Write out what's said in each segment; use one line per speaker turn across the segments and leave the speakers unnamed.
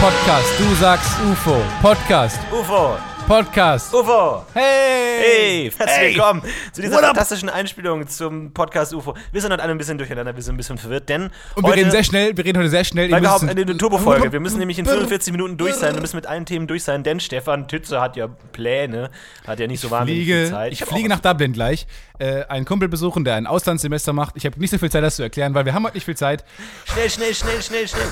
Podcast, du sagst UFO. Podcast,
UFO!
Podcast.
UFO!
Hey!
Hey, herzlich
Hey.
willkommen zu dieser
What up?
fantastischen Einspielung zum Podcast UFO. Wir sind heute alle ein bisschen durcheinander, wir sind ein bisschen verwirrt, denn
Und wir
heute,
reden sehr schnell, wir reden heute sehr schnell.
Weil wir haben eine Turbo-Folge. Wir müssen nämlich in 45 Minuten durch sein. Wir müssen mit allen Themen durch sein, denn Stefan Tütze hat ja Pläne, hat ja nicht so wahnsinnig viel
fliege,
Zeit.
ich fliege nach Dublin gleich, äh, einen Kumpel besuchen, der ein Auslandssemester macht. Ich habe nicht so viel Zeit, das zu erklären, weil wir haben heute nicht viel Zeit.
Schnell, schnell, schnell, schnell, schnell.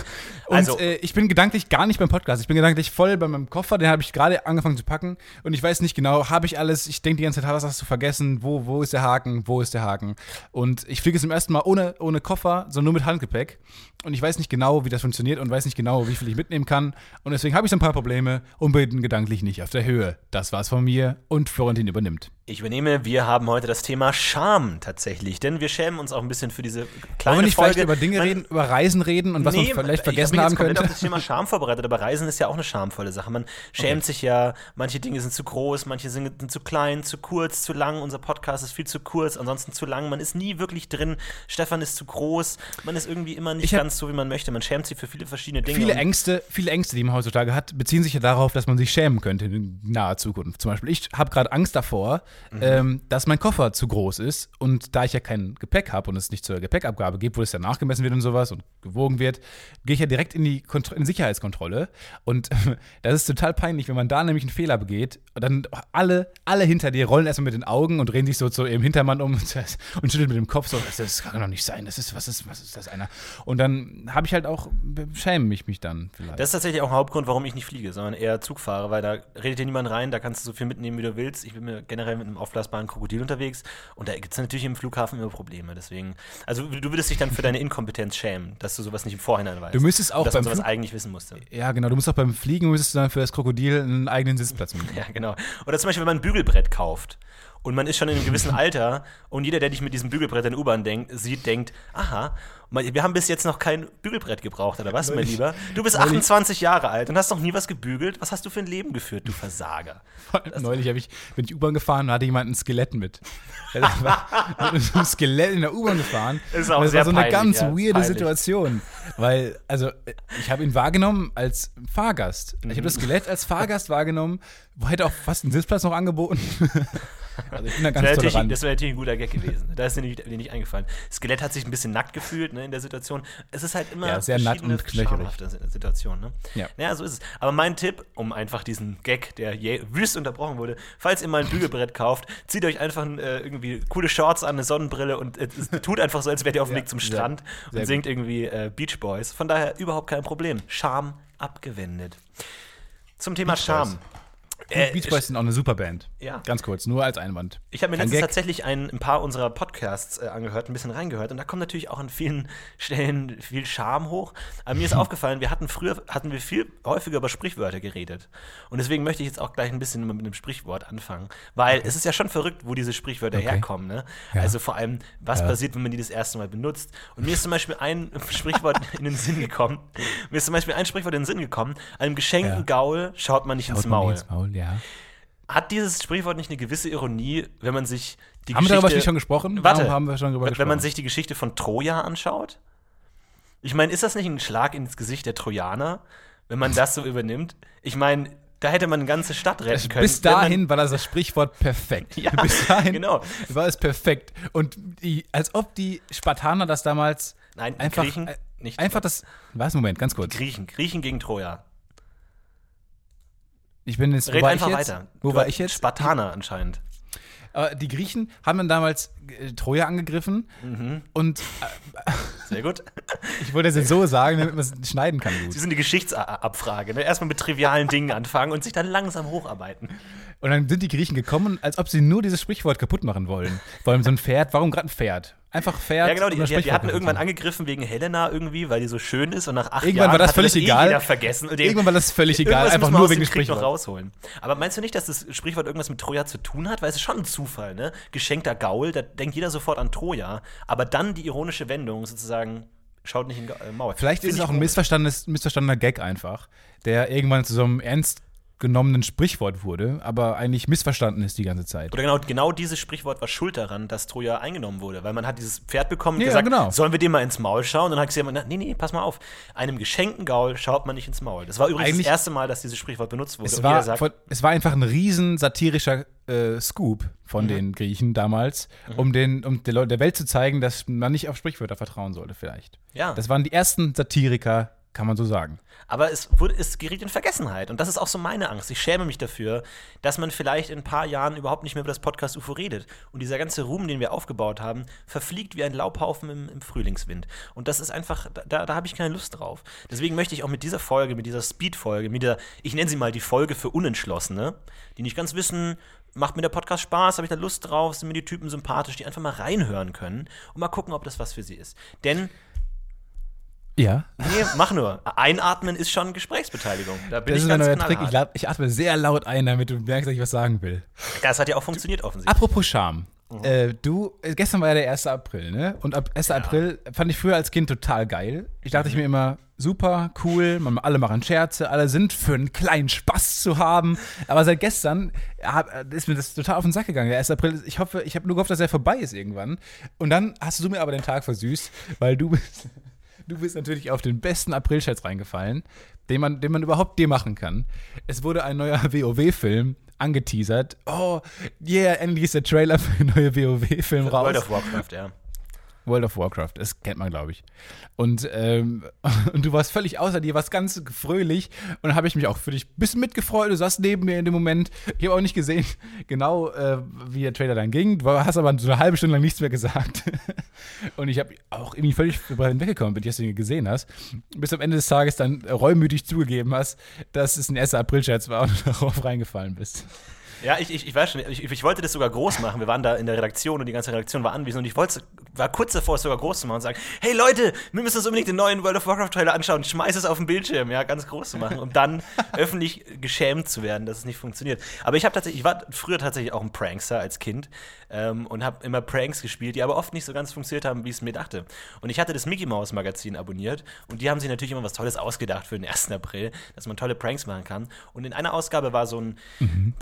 Und
Also,
äh, ich bin gedanklich gar nicht beim Podcast. Ich bin gedanklich voll bei meinem Koffer, den habe ich gerade angefangen zu packen. Und ich weiß nicht genau, habe ich alles, ich denke die ganze Zeit, was hast du vergessen? Wo, wo ist der Haken? Wo ist der Haken? Und ich fliege zum ersten Mal ohne, ohne Koffer, sondern nur mit Handgepäck. Und ich weiß nicht genau, wie das funktioniert und weiß nicht genau, wie viel ich mitnehmen kann. Und deswegen habe ich so ein paar Probleme und bin gedanklich nicht auf der Höhe. Das war's von mir und Florentin übernimmt.
Ich übernehme, wir haben heute das Thema Scham tatsächlich, denn wir schämen uns auch ein bisschen für diese kleine
Wollen wir nicht
Folge.
vielleicht über Dinge reden, über Reisen reden und was
Nee,
man vielleicht
ich
vergessen
mich
haben
jetzt komplett
könnte?
auf das Thema Scham vorbereitet, aber Reisen ist ja auch eine schamvolle Sache. Man schämt sich ja, manche Dinge sind zu groß, manche sind, zu klein, zu kurz, zu lang. Unser Podcast ist viel zu kurz, ansonsten zu lang. Man ist nie wirklich drin. Stefan ist zu groß. Man ist irgendwie immer nicht
Ich hab-
ganz so, wie man möchte. Man schämt sich für viele verschiedene Dinge.
Viele Ängste, viele Ängste, die man heutzutage hat, beziehen sich ja darauf, dass man sich schämen könnte in naher Zukunft. Zum Beispiel, ich habe gerade Angst davor,
Mhm.
ähm, dass mein Koffer zu groß ist und da ich ja kein Gepäck habe und es nicht zur Gepäckabgabe gibt, wo es ja nachgemessen wird und sowas und gewogen wird, gehe ich ja direkt in die, Kontro in die Sicherheitskontrolle und das ist total peinlich, wenn man da nämlich einen Fehler begeht, dann alle, alle hinter dir rollen erstmal mit den Augen und drehen sich so zu ihrem Hintermann um und schütteln mit dem Kopf so, das, das kann doch nicht sein, das ist, was ist, was ist das einer? Und dann habe ich halt auch, schäme mich mich dann vielleicht.
das ist tatsächlich auch ein Hauptgrund, warum ich nicht fliege, sondern eher Zug fahre, weil da redet dir niemand rein, da kannst du so viel mitnehmen, wie du willst. Ich bin mir generell mit einem aufblasbaren Krokodil unterwegs und da gibt es natürlich im Flughafen immer Probleme. Deswegen, also du würdest dich dann für deine Inkompetenz schämen, dass du sowas nicht im Vorhinein weißt.
Du müsstest auch
dass
beim
sowas
Flug-
eigentlich wissen musste.
Ja, genau. Du musst auch beim Fliegen müsstest du dann für das Krokodil einen eigenen Sitzplatz mitnehmen.
Ja, genau. Oder zum Beispiel, wenn man ein Bügelbrett kauft und man ist schon in einem gewissen Alter und jeder, der dich mit diesem Bügelbrett in der U-Bahn sieht, denkt, aha, wir haben bis jetzt noch kein Bügelbrett gebraucht, oder was, mein Lieber? Du bist 28 Jahre alt und hast noch nie was gebügelt. Was hast du für ein Leben geführt, du Versager?
Neulich ich, bin ich U-Bahn gefahren und hatte jemand ein Skelett mit. ein Skelett in der U-Bahn gefahren.
Ist auch
das
sehr
war so eine
peinlich,
ganz
ja,
weirde
peinlich.
Situation. Weil, also, ich habe ihn wahrgenommen als Fahrgast. Ich habe das Skelett als Fahrgast wahrgenommen, wo hätte auch fast einen Sitzplatz noch angeboten. Also, ich bin da
Das
ganz
wäre natürlich, das wär natürlich ein guter Gag gewesen. Da ist dir nicht, dir nicht eingefallen. Skelett hat sich ein bisschen nackt gefühlt ne, in der Situation. Es ist halt immer
Ja, sehr nackt
verschiedene
und knöcherig.
schamhafte Situationen. Ne?
Ja.
Naja, so ist es. Aber mein Tipp, um einfach diesen Gag, der wüst unterbrochen wurde, falls ihr mal ein Bügelbrett kauft, zieht euch einfach äh, irgendwie coole Shorts an, eine Sonnenbrille und äh, tut einfach so, als wärt ihr auf dem
Ja,
Weg zum
sehr-
Strand
sehr
und singt irgendwie äh, Beach Boys. Von daher überhaupt kein Problem. Scham abgewendet. Zum Thema. Scham. Äh,
Beach Boys sind auch eine super Band.
Ja.
Ganz kurz, nur als Einwand.
Ich habe mir letztens tatsächlich ein, ein paar unserer Podcasts äh, angehört, ein bisschen reingehört und da kommt natürlich auch an vielen Stellen viel Charme hoch. Aber mir ist aufgefallen, wir hatten früher hatten wir viel häufiger über Sprichwörter geredet. Und deswegen möchte ich jetzt auch gleich ein bisschen mit einem Sprichwort anfangen, weil es ist ja schon verrückt, wo diese Sprichwörter
Okay.
herkommen. Ne?
Ja.
Also vor allem, was
Ja.
passiert, wenn man die das erste Mal benutzt. Und mir ist zum Beispiel ein Sprichwort in den Sinn gekommen. Mir ist zum Beispiel ein Sprichwort in den Sinn gekommen. Einem geschenkten
Ja.
Gaul schaut man nicht ins
Haut man
Maul.
ins Maul, ja.
Hat dieses Sprichwort nicht eine gewisse Ironie, wenn man sich die
Haben wir darüber
Geschichte
nicht schon gesprochen?
Warte,
Warum haben wir schon darüber
wenn
gesprochen?
man sich die Geschichte von Troja anschaut? Ich meine, ist das nicht ein Schlag ins Gesicht der Trojaner, wenn man das so übernimmt? Ich meine, da hätte man eine ganze Stadt retten können.
Bis dahin war das, das Sprichwort perfekt.
Ja,
Bis dahin
genau.
war es perfekt. Und die, als ob die Spartaner das damals
Nein,
einfach,
Griechen
äh,
nicht.
einfach das. Was? Moment, ganz kurz.
Griechen, Griechen gegen Troja.
Ich bin jetzt. Wo
Red
war
einfach
ich jetzt?
weiter.
Wo
Du-
war ich jetzt?
Spartaner anscheinend.
Aber die Griechen haben dann damals äh, Troja angegriffen
Mhm.
und
Sehr gut.
ich wollte das jetzt so sagen, damit man es schneiden kann gut.
Sie sind die Geschichtsabfrage. Ne? Erstmal mit trivialen Dingen anfangen und sich dann langsam hocharbeiten.
Und dann sind die Griechen gekommen, als ob sie nur dieses Sprichwort kaputt machen wollen. Vor allem so ein Pferd. Warum gerade ein Pferd? Einfach Pferd.
Ja, genau, die,
das
die, die hatten irgendwann angegriffen wegen Helena irgendwie, weil die so schön ist und nach acht
Irgendwann
Jahren
war das völlig
eh
egal.
jeder vergessen. Und
Irgendwann war das völlig egal, einfach nur wegen
dem Krieg noch
Sprichwort.
rausholen. Aber meinst du nicht, dass das Sprichwort irgendwas mit Troja zu tun hat? Weil es ist schon ein Zufall, ne? Geschenkter Gaul, da denkt jeder sofort an Troja. Aber dann die ironische Wendung sozusagen, schaut nicht in Ga- äh, Maul.
Vielleicht
Find
ist es auch ein missverstandenes, missverstandener Gag einfach, der irgendwann zu so einem ernst genommenen Sprichwort wurde, aber eigentlich missverstanden ist die ganze Zeit.
Oder genau, genau dieses Sprichwort war schuld daran, dass Troja eingenommen wurde. Weil man hat dieses Pferd bekommen und
Ja,
gesagt,
genau.
sollen wir dem mal ins Maul schauen? Und dann hat gesagt, nee, nee, pass mal auf. Einem geschenkten Gaul schaut man nicht ins Maul. Das war übrigens
Eigentlich-
das erste Mal, dass dieses Sprichwort benutzt wurde.
Es war,
sagt,
es war einfach ein riesen satirischer äh, Scoop von
Mhm.
den Griechen damals, um, den, um der, der Welt zu zeigen, dass man nicht auf Sprichwörter vertrauen sollte, vielleicht.
Ja.
Das waren die ersten Satiriker, kann man so sagen.
Aber es, wurde, es geriet in Vergessenheit. Und das ist auch so meine Angst. Ich schäme mich dafür, dass man vielleicht in ein paar Jahren überhaupt nicht mehr über das Podcast UFO redet. Und dieser ganze Ruhm, den wir aufgebaut haben, verfliegt wie ein Laubhaufen im, im Frühlingswind. Und das ist einfach, da, da habe ich keine Lust drauf. Deswegen möchte ich auch mit dieser Folge, mit dieser Speed-Folge, mit dieser, ich nenne sie mal die Folge für Unentschlossene, die nicht ganz wissen, macht mir der Podcast Spaß, habe ich da Lust drauf, sind mir die Typen sympathisch, die einfach mal reinhören können und mal gucken, ob das was für sie ist. Denn
Ja.
Nee, mach nur. Einatmen ist schon Gesprächsbeteiligung. Da bin
Das
ich
ist ein
ganz
neuer Trick. Ich, ich atme sehr laut ein, damit du merkst, dass ich was sagen will.
Das hat ja auch funktioniert offensichtlich.
Apropos Charme.
Mhm.
Äh, du, äh, gestern war ja der 1. April, ne? Und ab 1. April fand ich früher als Kind total geil. Ich dachte ich
Mhm.
mir immer, super, cool, man, alle machen Scherze, alle sind für einen kleinen Spaß zu haben. Aber seit gestern hab, äh, ist mir das total auf den Sack gegangen. Der 1. April, ich hoffe, ich habe nur gehofft, dass er vorbei ist irgendwann. Und dann hast du mir aber den Tag versüßt, weil du bist, du bist natürlich auf den besten April-Scherz reingefallen, den man, den man überhaupt dir machen kann. Es wurde ein neuer WoW-Film angeteasert. Oh, yeah, endlich ist der Trailer für den neuen WoW-Film raus.
World of Warcraft, ja.
World of Warcraft, das kennt man, glaube ich. Und, ähm, und du warst völlig außer dir, warst ganz fröhlich. Und dann habe ich mich auch für dich ein bisschen mitgefreut. Du saßt neben mir in dem Moment. Ich habe auch nicht gesehen, genau äh, wie der Trailer dann ging. Du hast aber so eine halbe Stunde lang nichts mehr gesagt. Und ich habe auch irgendwie völlig bin, dass du ihn gesehen hast. Bis am Ende des Tages dann reumütig zugegeben hast, dass es ein 1. April-Scherz war und du darauf reingefallen bist.
Ja, ich, ich, ich weiß schon, ich, ich wollte das sogar groß machen. Wir waren da in der Redaktion und die ganze Redaktion war anwesend und ich wollte war kurz davor, es sogar groß zu machen und sagen, hey Leute, wir müssen uns unbedingt den neuen World of Warcraft Trailer anschauen. Schmeiß es auf den Bildschirm, ja, ganz groß zu machen, um dann öffentlich geschämt zu werden, dass es nicht funktioniert. Aber ich habe tatsächlich, ich war früher tatsächlich auch ein Prankster als Kind ähm, und habe immer Pranks gespielt, die aber oft nicht so ganz funktioniert haben, wie ich es mir dachte. Und ich hatte das Mickey Mouse Magazin abonniert und die haben sich natürlich immer was Tolles ausgedacht für den 1. April, dass man tolle Pranks machen kann. Und in einer Ausgabe war so ein mhm.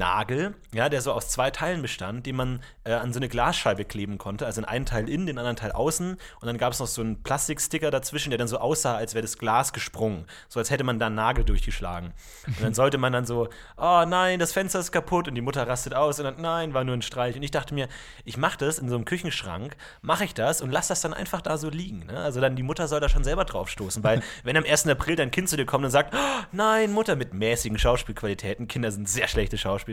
Plastiknagel, ja, der so aus zwei Teilen bestand, den man äh, an so eine Glasscheibe kleben konnte, also in einen Teil innen, den anderen Teil außen. Und dann gab es noch so einen Plastiksticker dazwischen, der dann so aussah, als wäre das Glas gesprungen. So als hätte man da einen Nagel durchgeschlagen. Und dann sollte man dann so, oh nein, das Fenster ist kaputt und die Mutter rastet aus und dann, nein, war nur ein Streich. Und ich dachte mir, ich mache das in so einem Küchenschrank, mache ich das und lass das dann einfach da so liegen. Ne? Also dann die Mutter soll da schon selber drauf stoßen, weil wenn am 1. April dein Kind zu dir kommt und sagt, oh, nein, Mutter, mit mäßigen Schauspielqualitäten, Kinder sind sehr schlechte Schauspieler,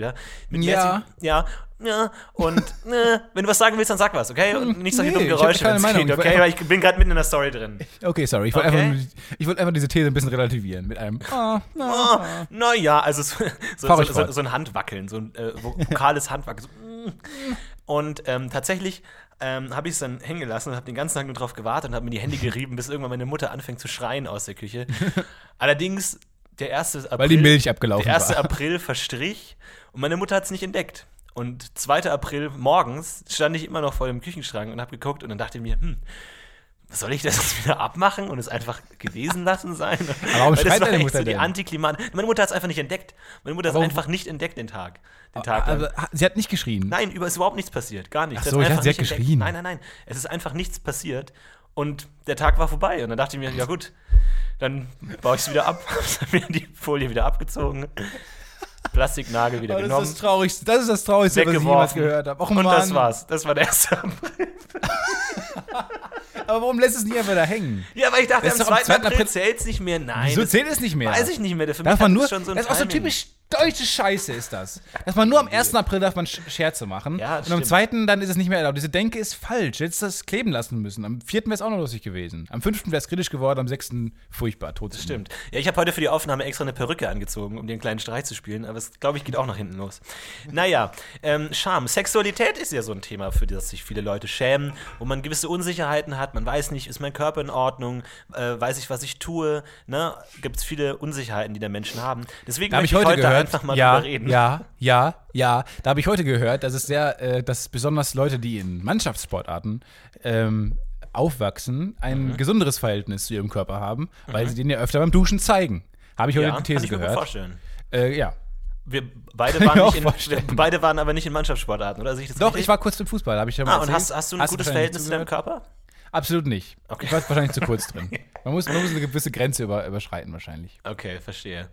mit
ja.
ja, ja, und äh, wenn du was sagen willst, dann sag was, okay? Und nicht solche
Nee,
dummen Geräusche, wenn's
Meinung.
geht,
Ich wollt
okay? Weil ich bin gerade mitten in der Story drin.
Okay, sorry. Ich wollte
Okay.
einfach, ich wollte einfach diese These ein bisschen relativieren mit einem. Ah, na,
Oh, naja, also so, so, so, so, ein Handwackeln, so ein äh, vokales Handwackeln. Mm. und ähm, tatsächlich ähm, habe ich es dann hängen gelassen und habe den ganzen Tag nur drauf gewartet und habe mir die Hände gerieben, bis irgendwann meine Mutter anfängt zu schreien aus der Küche. Allerdings, der 1. April,
Weil die Milch abgelaufen
der 1.
war.
April verstrich und meine Mutter hat es nicht entdeckt. Und 2. April morgens stand ich immer noch vor dem Küchenschrank und habe geguckt und dann dachte ich mir, hm, soll ich das jetzt wieder abmachen und es einfach gewesen lassen sein?
Aber warum
Weil das war
deine Mutter
so die? Antiklimat. Meine Mutter hat es einfach nicht entdeckt. Meine Mutter hat es einfach nicht entdeckt den Tag. Den Tag.
Also, sie hat nicht geschrien.
Nein, über ist überhaupt nichts passiert. Gar nichts.
Ach
Sie
so, ich
einfach
dachte, sie hat
nicht entdeckt.
geschrien.
Nein, nein, nein. Es ist einfach nichts passiert. Und der Tag war vorbei. Und dann dachte ich mir, ja gut, dann baue ich es wieder ab. Hab mir die Folie wieder abgezogen. Plastiknagel wieder
Oh, das ist
genommen.
das Traurigste, das ist das Traurigste, was ich jemals gehört habe. Och,
und das war's. Das war der erste April.
Aber warum lässt es nicht einfach da hängen?
Ja, weil ich dachte,
Das
am
ist doch am
2.
2.
April
April-
zählt es nicht mehr. Nein.
Wieso
das
zählt es nicht mehr?
Weiß ich nicht mehr. Für
Darf man nur,
es schon so ein
das ist auch so typisch deutsche Scheiße ist das. Dass man nur am 1. April darf man Sch- Scherze machen
Ja,
und am
stimmt.
2. dann ist es nicht mehr erlaubt. Diese Denke ist falsch. Jetzt das kleben lassen müssen. Am 4. wäre es auch noch lustig gewesen. Am 5. wäre es kritisch geworden, am 6. furchtbar, tot.
Das stimmt. Ja, ich habe heute für die Aufnahme extra eine Perücke angezogen, um den kleinen Streich zu spielen, aber es, glaube ich, geht auch nach hinten los. Naja, ähm, Scham. Sexualität ist ja so ein Thema, für das sich viele Leute schämen, wo man gewisse Unsicherheiten hat. Man weiß nicht, ist mein Körper in Ordnung? Äh, weiß ich, was ich tue? Ne? Gibt es viele Unsicherheiten, die der Menschen haben. Deswegen
Da habe ich
möchte
heute gehört,
einfach mal
ja,
drüber reden.
ja, ja, ja. Da habe ich heute gehört, dass es sehr, äh, dass besonders Leute, die in Mannschaftssportarten ähm, aufwachsen, ein
Mhm.
gesunderes Verhältnis zu ihrem Körper haben, weil sie den ja öfter beim Duschen zeigen. Habe ich heute
Ja,
die
kann
These
ich mir gut
gehört.
vorstellen.
Äh, ja.
Wir beide
Kann
waren, nicht in, wir
vorstellen.
beide waren aber nicht in Mannschaftssportarten, oder?
Doch,
richtig?
ich war kurz im Fußball, habe ich ja mal
Ah, und hast, hast du ein
Hast
gutes Verhältnis zu deinem? Körper?
Absolut nicht.
Okay.
Ich war wahrscheinlich zu kurz drin. Man muss, man muss eine gewisse Grenze über, überschreiten wahrscheinlich.
Okay, verstehe.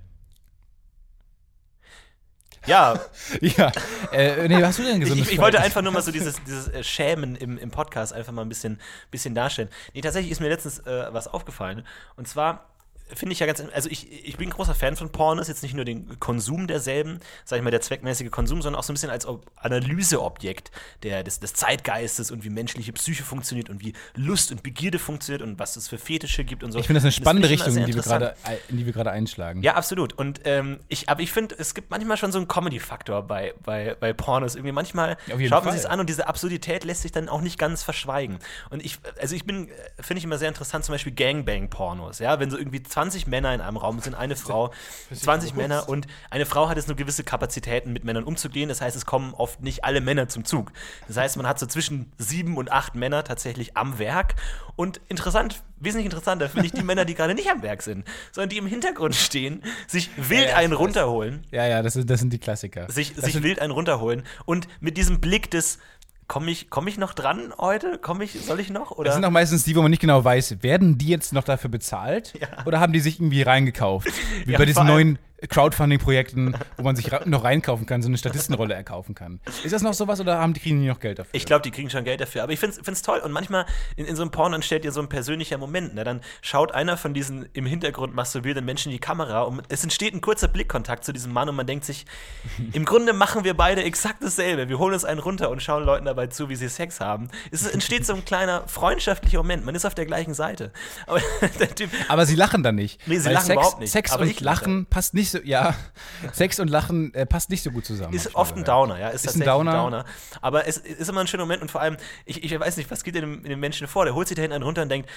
Ja,
Ja. Äh, nee, was hast du denn gesundes
ich, ich wollte einfach nur mal so dieses, dieses äh, Schämen im, im Podcast einfach mal ein bisschen, bisschen darstellen. Nee, tatsächlich ist mir letztens äh, was aufgefallen. Und zwar finde ich ja ganz, also ich, ich bin ein großer Fan von Pornos, jetzt nicht nur den Konsum derselben, sag ich mal, der zweckmäßige Konsum, sondern auch so ein bisschen als Ob Analyseobjekt der, des, des Zeitgeistes und wie menschliche Psyche funktioniert und wie Lust und Begierde funktioniert und was es für Fetische gibt und so.
Ich finde das eine spannende
immer
Richtung,
sehr
die wir gerade, in die wir gerade einschlagen.
Ja, absolut. Und ähm, ich, aber ich finde, es gibt manchmal schon so einen Comedy-Faktor bei, bei, bei Pornos. Irgendwie manchmal
jeden
schaut man sich an und diese Absurdität lässt sich dann auch nicht ganz verschweigen. Und ich, also ich bin, äh, finde ich immer sehr interessant, zum Beispiel Gangbang-Pornos, ja, wenn so irgendwie 20 Männer in einem Raum sind, eine Frau, 20 Männer und eine Frau hat jetzt nur gewisse Kapazitäten, mit Männern umzugehen. Das heißt, es kommen oft nicht alle Männer zum Zug. Das heißt, man hat so zwischen sieben und acht Männer tatsächlich am Werk. Und interessant, wesentlich interessanter finde ich die Männer, die gerade nicht am Werk sind, sondern die im Hintergrund stehen, sich wild
ja,
einen
ich weiß.
runterholen,
Ja, ja, das sind, das sind die Klassiker.
sich,
das
sich wild einen runterholen und mit diesem Blick des Komme ich, komm ich noch dran heute? Komm ich, soll ich noch? Oder?
das sind auch meistens die, wo man nicht genau weiß, werden die jetzt noch dafür bezahlt oder haben die sich irgendwie reingekauft? Wie
Ja,
bei diesen neuen Crowdfunding-Projekten, wo man sich noch reinkaufen kann, so eine Statistenrolle erkaufen kann. Ist das noch sowas oder haben die kriegen die noch Geld dafür?
Ich glaube, die kriegen schon Geld dafür. Aber ich finde es toll. Und manchmal in, in so einem Porno entsteht dir so ein persönlicher Moment. Ne? Dann schaut einer von diesen im Hintergrund masturbierenden Menschen in die Kamera und es entsteht ein kurzer Blickkontakt zu diesem Mann und man denkt sich, im Grunde machen wir beide exakt dasselbe. Wir holen uns einen runter und schauen Leuten dabei zu, wie sie Sex haben. Es entsteht so ein kleiner freundschaftlicher Moment. Man ist auf der gleichen Seite. Aber
Aber sie lachen dann nicht.
Nee, sie lachen
Sex,
überhaupt nicht.
Sex
Aber
und. Lachen passt nicht so, ja, Sex und Lachen äh, passt nicht so gut zusammen.
Ist oft ein Downer, ja. Ist,
Ist ein
tatsächlich ein
Downer.
Downer. Aber es ist immer ein schöner Moment und vor allem, ich, ich weiß nicht, was geht in dem, in dem Menschen vor? Der holt sich da hinten einen runter und denkt,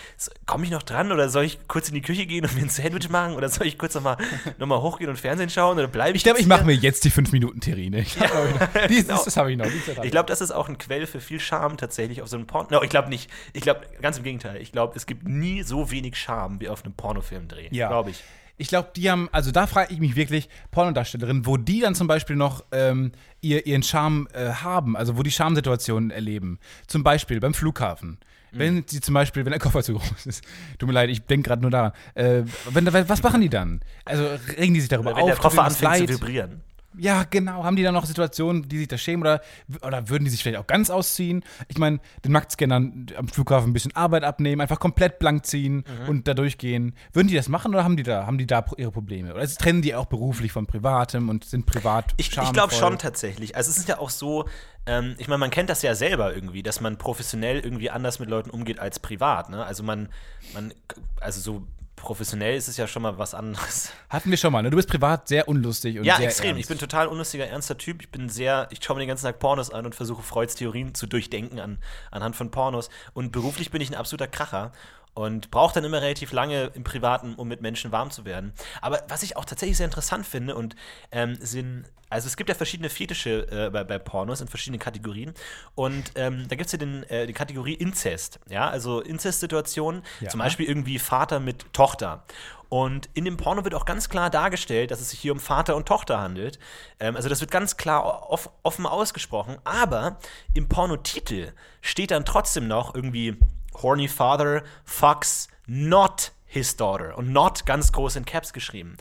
komme ich noch dran oder soll ich kurz in die Küche gehen und mir ein Sandwich machen oder soll ich kurz nochmal noch mal hochgehen und Fernsehen schauen oder bleibe ich
Ich glaube, ich mache mir jetzt die 5 Minuten Terrine. Ich glaub, die,
genau.
das habe ich noch.
Ich glaube, das ist auch ein Quell für viel Charme tatsächlich auf so einem Porno. No, ich glaube nicht. Ich glaube, ganz im Gegenteil. Ich glaube, es gibt nie so wenig Charme wie auf einem Pornofilmdreh.
Ja.
Glaube ich.
Ich glaube, die haben, also da frage ich mich wirklich, Pornodarstellerinnen, wo die dann zum Beispiel noch ähm, ihr, ihren Charme äh, haben, also wo die Charmsituationen erleben. Zum Beispiel beim Flughafen.
Mhm.
Wenn sie zum Beispiel, wenn der Koffer zu groß ist, tut mir leid, ich denke gerade nur daran. Äh, wenn, was machen die dann? Also regen die sich darüber
Wenn
auf?
der
tut
Koffer anfängt zu
leid?
vibrieren.
Ja, genau. Haben die dann noch Situationen, die sich da schämen oder, oder würden die sich vielleicht auch ganz ausziehen? Ich meine, den Nacktscannern am Flughafen ein bisschen Arbeit abnehmen, einfach komplett blank ziehen
Mhm.
und da durchgehen. Würden die das machen oder haben die da, haben die da ihre Probleme? Oder trennen die auch beruflich von Privatem und sind privat
Ich, ich glaube schon tatsächlich. Also es ist ja auch so, ähm, ich meine, man kennt das ja selber irgendwie, dass man professionell irgendwie anders mit Leuten umgeht als privat. Ne? Also man, man, also so professionell ist es ja schon mal was anderes.
Hatten wir schon mal, ne? Du bist privat sehr unlustig und
Ja,
sehr
extrem.
ernst.
Ich bin total unlustiger, ernster Typ. Ich bin sehr, ich schaue mir den ganzen Tag Pornos an und versuche Freuds Theorien zu durchdenken an, anhand von Pornos. Und beruflich bin ich ein absoluter Kracher und brauche dann immer relativ lange im Privaten, um mit Menschen warm zu werden. Aber was ich auch tatsächlich sehr interessant finde und ähm, sind, also es gibt ja verschiedene Fetische äh, bei, bei Pornos in verschiedenen Kategorien und ähm, da gibt es ja den, äh, die Kategorie Inzest, ja, also Inzestsituationen,
Ja.
zum Beispiel irgendwie Vater mit Tochter. Und in dem Porno wird auch ganz klar dargestellt, dass es sich hier um Vater und Tochter handelt. Ähm, also das wird ganz klar off offen ausgesprochen. Aber im Pornotitel steht dann trotzdem noch irgendwie Horny Father fucks not his daughter. Und not ganz groß in Caps geschrieben.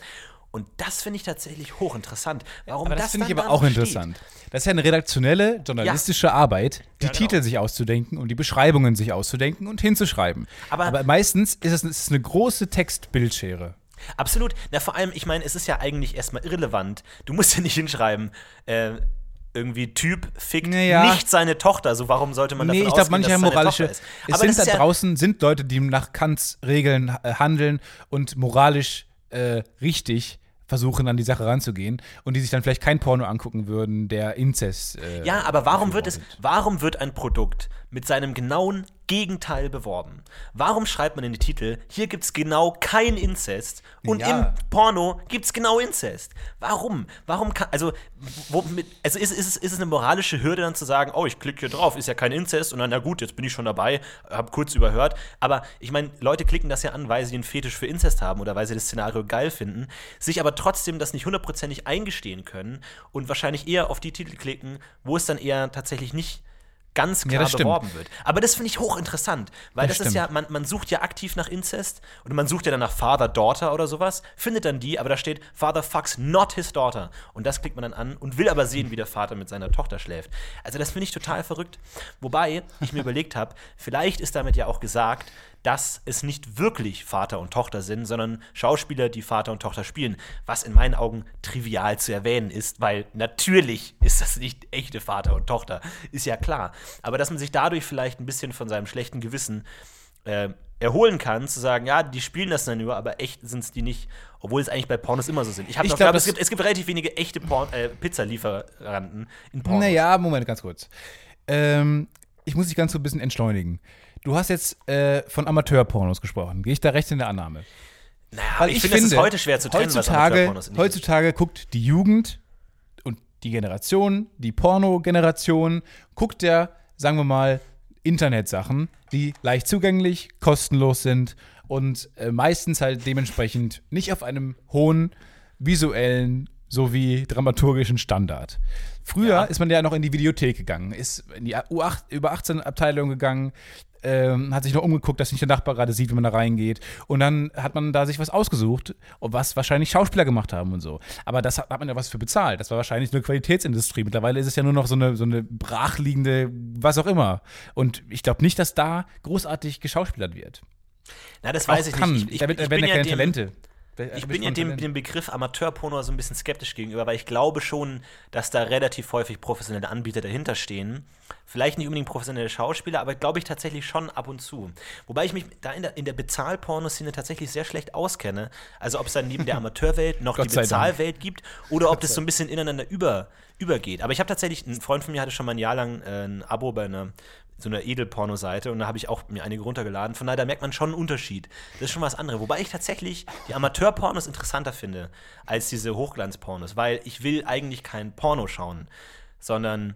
Und das finde ich tatsächlich hochinteressant. Warum
Aber das,
das
finde ich aber auch
steht.
interessant. Das ist ja eine redaktionelle, journalistische Arbeit, die
Ja, genau.
Titel sich auszudenken und die Beschreibungen sich auszudenken und hinzuschreiben.
Aber-
meistens ist es, es ist eine große Textbildschere.
Absolut. Na, vor allem, ich meine, es ist ja eigentlich erstmal irrelevant. Du musst ja nicht hinschreiben, äh, irgendwie Typ fickt
Naja.
nicht seine Tochter. So, warum sollte man
Nee,
davon
ich glaube,
ausgehen, dass es seine
moralische.
Tochter ist?
Es
Aber
sind da
ja,
draußen sind Leute, die nach Kants Regeln äh, handeln und moralisch äh, richtig versuchen, an die Sache ranzugehen und die sich dann vielleicht kein Porno angucken würden, der Inzest. Äh,
ja, aber warum wird es, warum wird ein Produkt mit seinem genauen Gegenteil beworben? Warum schreibt man in die Titel, hier gibt es genau kein Inzest und
Ja.
im Porno gibt es genau Inzest? Warum? Warum kann, also, womit, also ist, ist, es, ist es eine moralische Hürde dann zu sagen, oh, ich klicke hier drauf, ist ja kein Inzest und dann, na gut, jetzt bin ich schon dabei, hab kurz überhört. Aber ich meine, Leute klicken das ja an, weil sie einen Fetisch für Inzest haben oder weil sie das Szenario geil finden, sich aber trotzdem das nicht hundertprozentig eingestehen können und wahrscheinlich eher auf die Titel klicken, wo es dann eher tatsächlich nicht ganz
Ja,
klar
stimmt.
beworben wird. Aber das finde ich hochinteressant, weil
Das
das, ist ja, man, man sucht ja aktiv nach Inzest und man sucht ja dann nach Father, Daughter oder sowas, findet dann die, aber da steht Father fucks not his daughter. Und das klickt man dann an und will aber sehen, wie der Vater mit seiner Tochter schläft. Also das finde ich total verrückt. Wobei ich mir überlegt habe, vielleicht ist damit ja auch gesagt, dass es nicht wirklich Vater und Tochter sind, sondern Schauspieler, die Vater und Tochter spielen. Was in meinen Augen trivial zu erwähnen ist, weil natürlich ist das nicht echte Vater und Tochter, ist ja klar. Aber dass man sich dadurch vielleicht ein bisschen von seinem schlechten Gewissen äh, erholen kann, zu sagen, ja, die spielen das dann nur, aber echt sind es die nicht, obwohl es eigentlich bei Pornos immer so sind. Ich habe
glaub,
es, gibt, es gibt relativ wenige echte Porn äh, Pizzalieferanten in Pornos.
Naja, Moment, ganz kurz. Ähm, ich muss dich ganz so ein bisschen entschleunigen. Du hast jetzt äh, von Amateurpornos gesprochen. Gehe ich da recht in der Annahme?
Naja, aber ich, finde, es ist heute schwer zu trennen, was
heutzutage,
ist.
heutzutage guckt die Jugend und die Generation, die Porno-Generation, guckt ja, sagen wir mal, Internetsachen, die leicht zugänglich, kostenlos sind und äh, meistens halt dementsprechend nicht auf einem hohen visuellen sowie dramaturgischen Standard. Früher
Ja.
ist man ja noch in die Videothek gegangen, ist in die U8, über 18 Abteilung gegangen, ähm, hat sich noch umgeguckt, dass nicht der Nachbar gerade sieht, wenn man da reingeht. Und dann hat man da sich was ausgesucht, was wahrscheinlich Schauspieler gemacht haben und so. Aber das hat, hat man ja was für bezahlt. Das war wahrscheinlich eine Qualitätsindustrie. Mittlerweile ist es ja nur noch so eine, so eine brachliegende, was auch immer. Und ich glaube nicht, dass da großartig geschauspielert wird.
Na, das weiß
Auch
ich
kann.
nicht. Ich, ich, ich
werden
bin
ja keine
dem-
Talente.
Ich bin ja dem, dem Begriff Amateurporno so ein bisschen skeptisch gegenüber, weil ich glaube schon, dass da relativ häufig professionelle Anbieter dahinter stehen. Vielleicht nicht unbedingt professionelle Schauspieler, aber glaube ich tatsächlich schon ab und zu. Wobei ich mich da in der, in der Bezahlpornoszene tatsächlich sehr schlecht auskenne. Also ob es dann neben der Amateurwelt noch die Bezahlwelt Dank. gibt oder ob das so ein bisschen ineinander über, übergeht. Aber ich habe tatsächlich, ein Freund von mir hatte schon mal ein Jahr lang äh, ein Abo bei einer so einer Edelporno-Seite und da habe ich auch mir einige runtergeladen. Von daher, da merkt man schon einen Unterschied. Das ist schon was anderes. Wobei ich tatsächlich die Amateur-Pornos interessanter finde als diese Hochglanz-Pornos, weil ich will eigentlich kein Porno schauen, sondern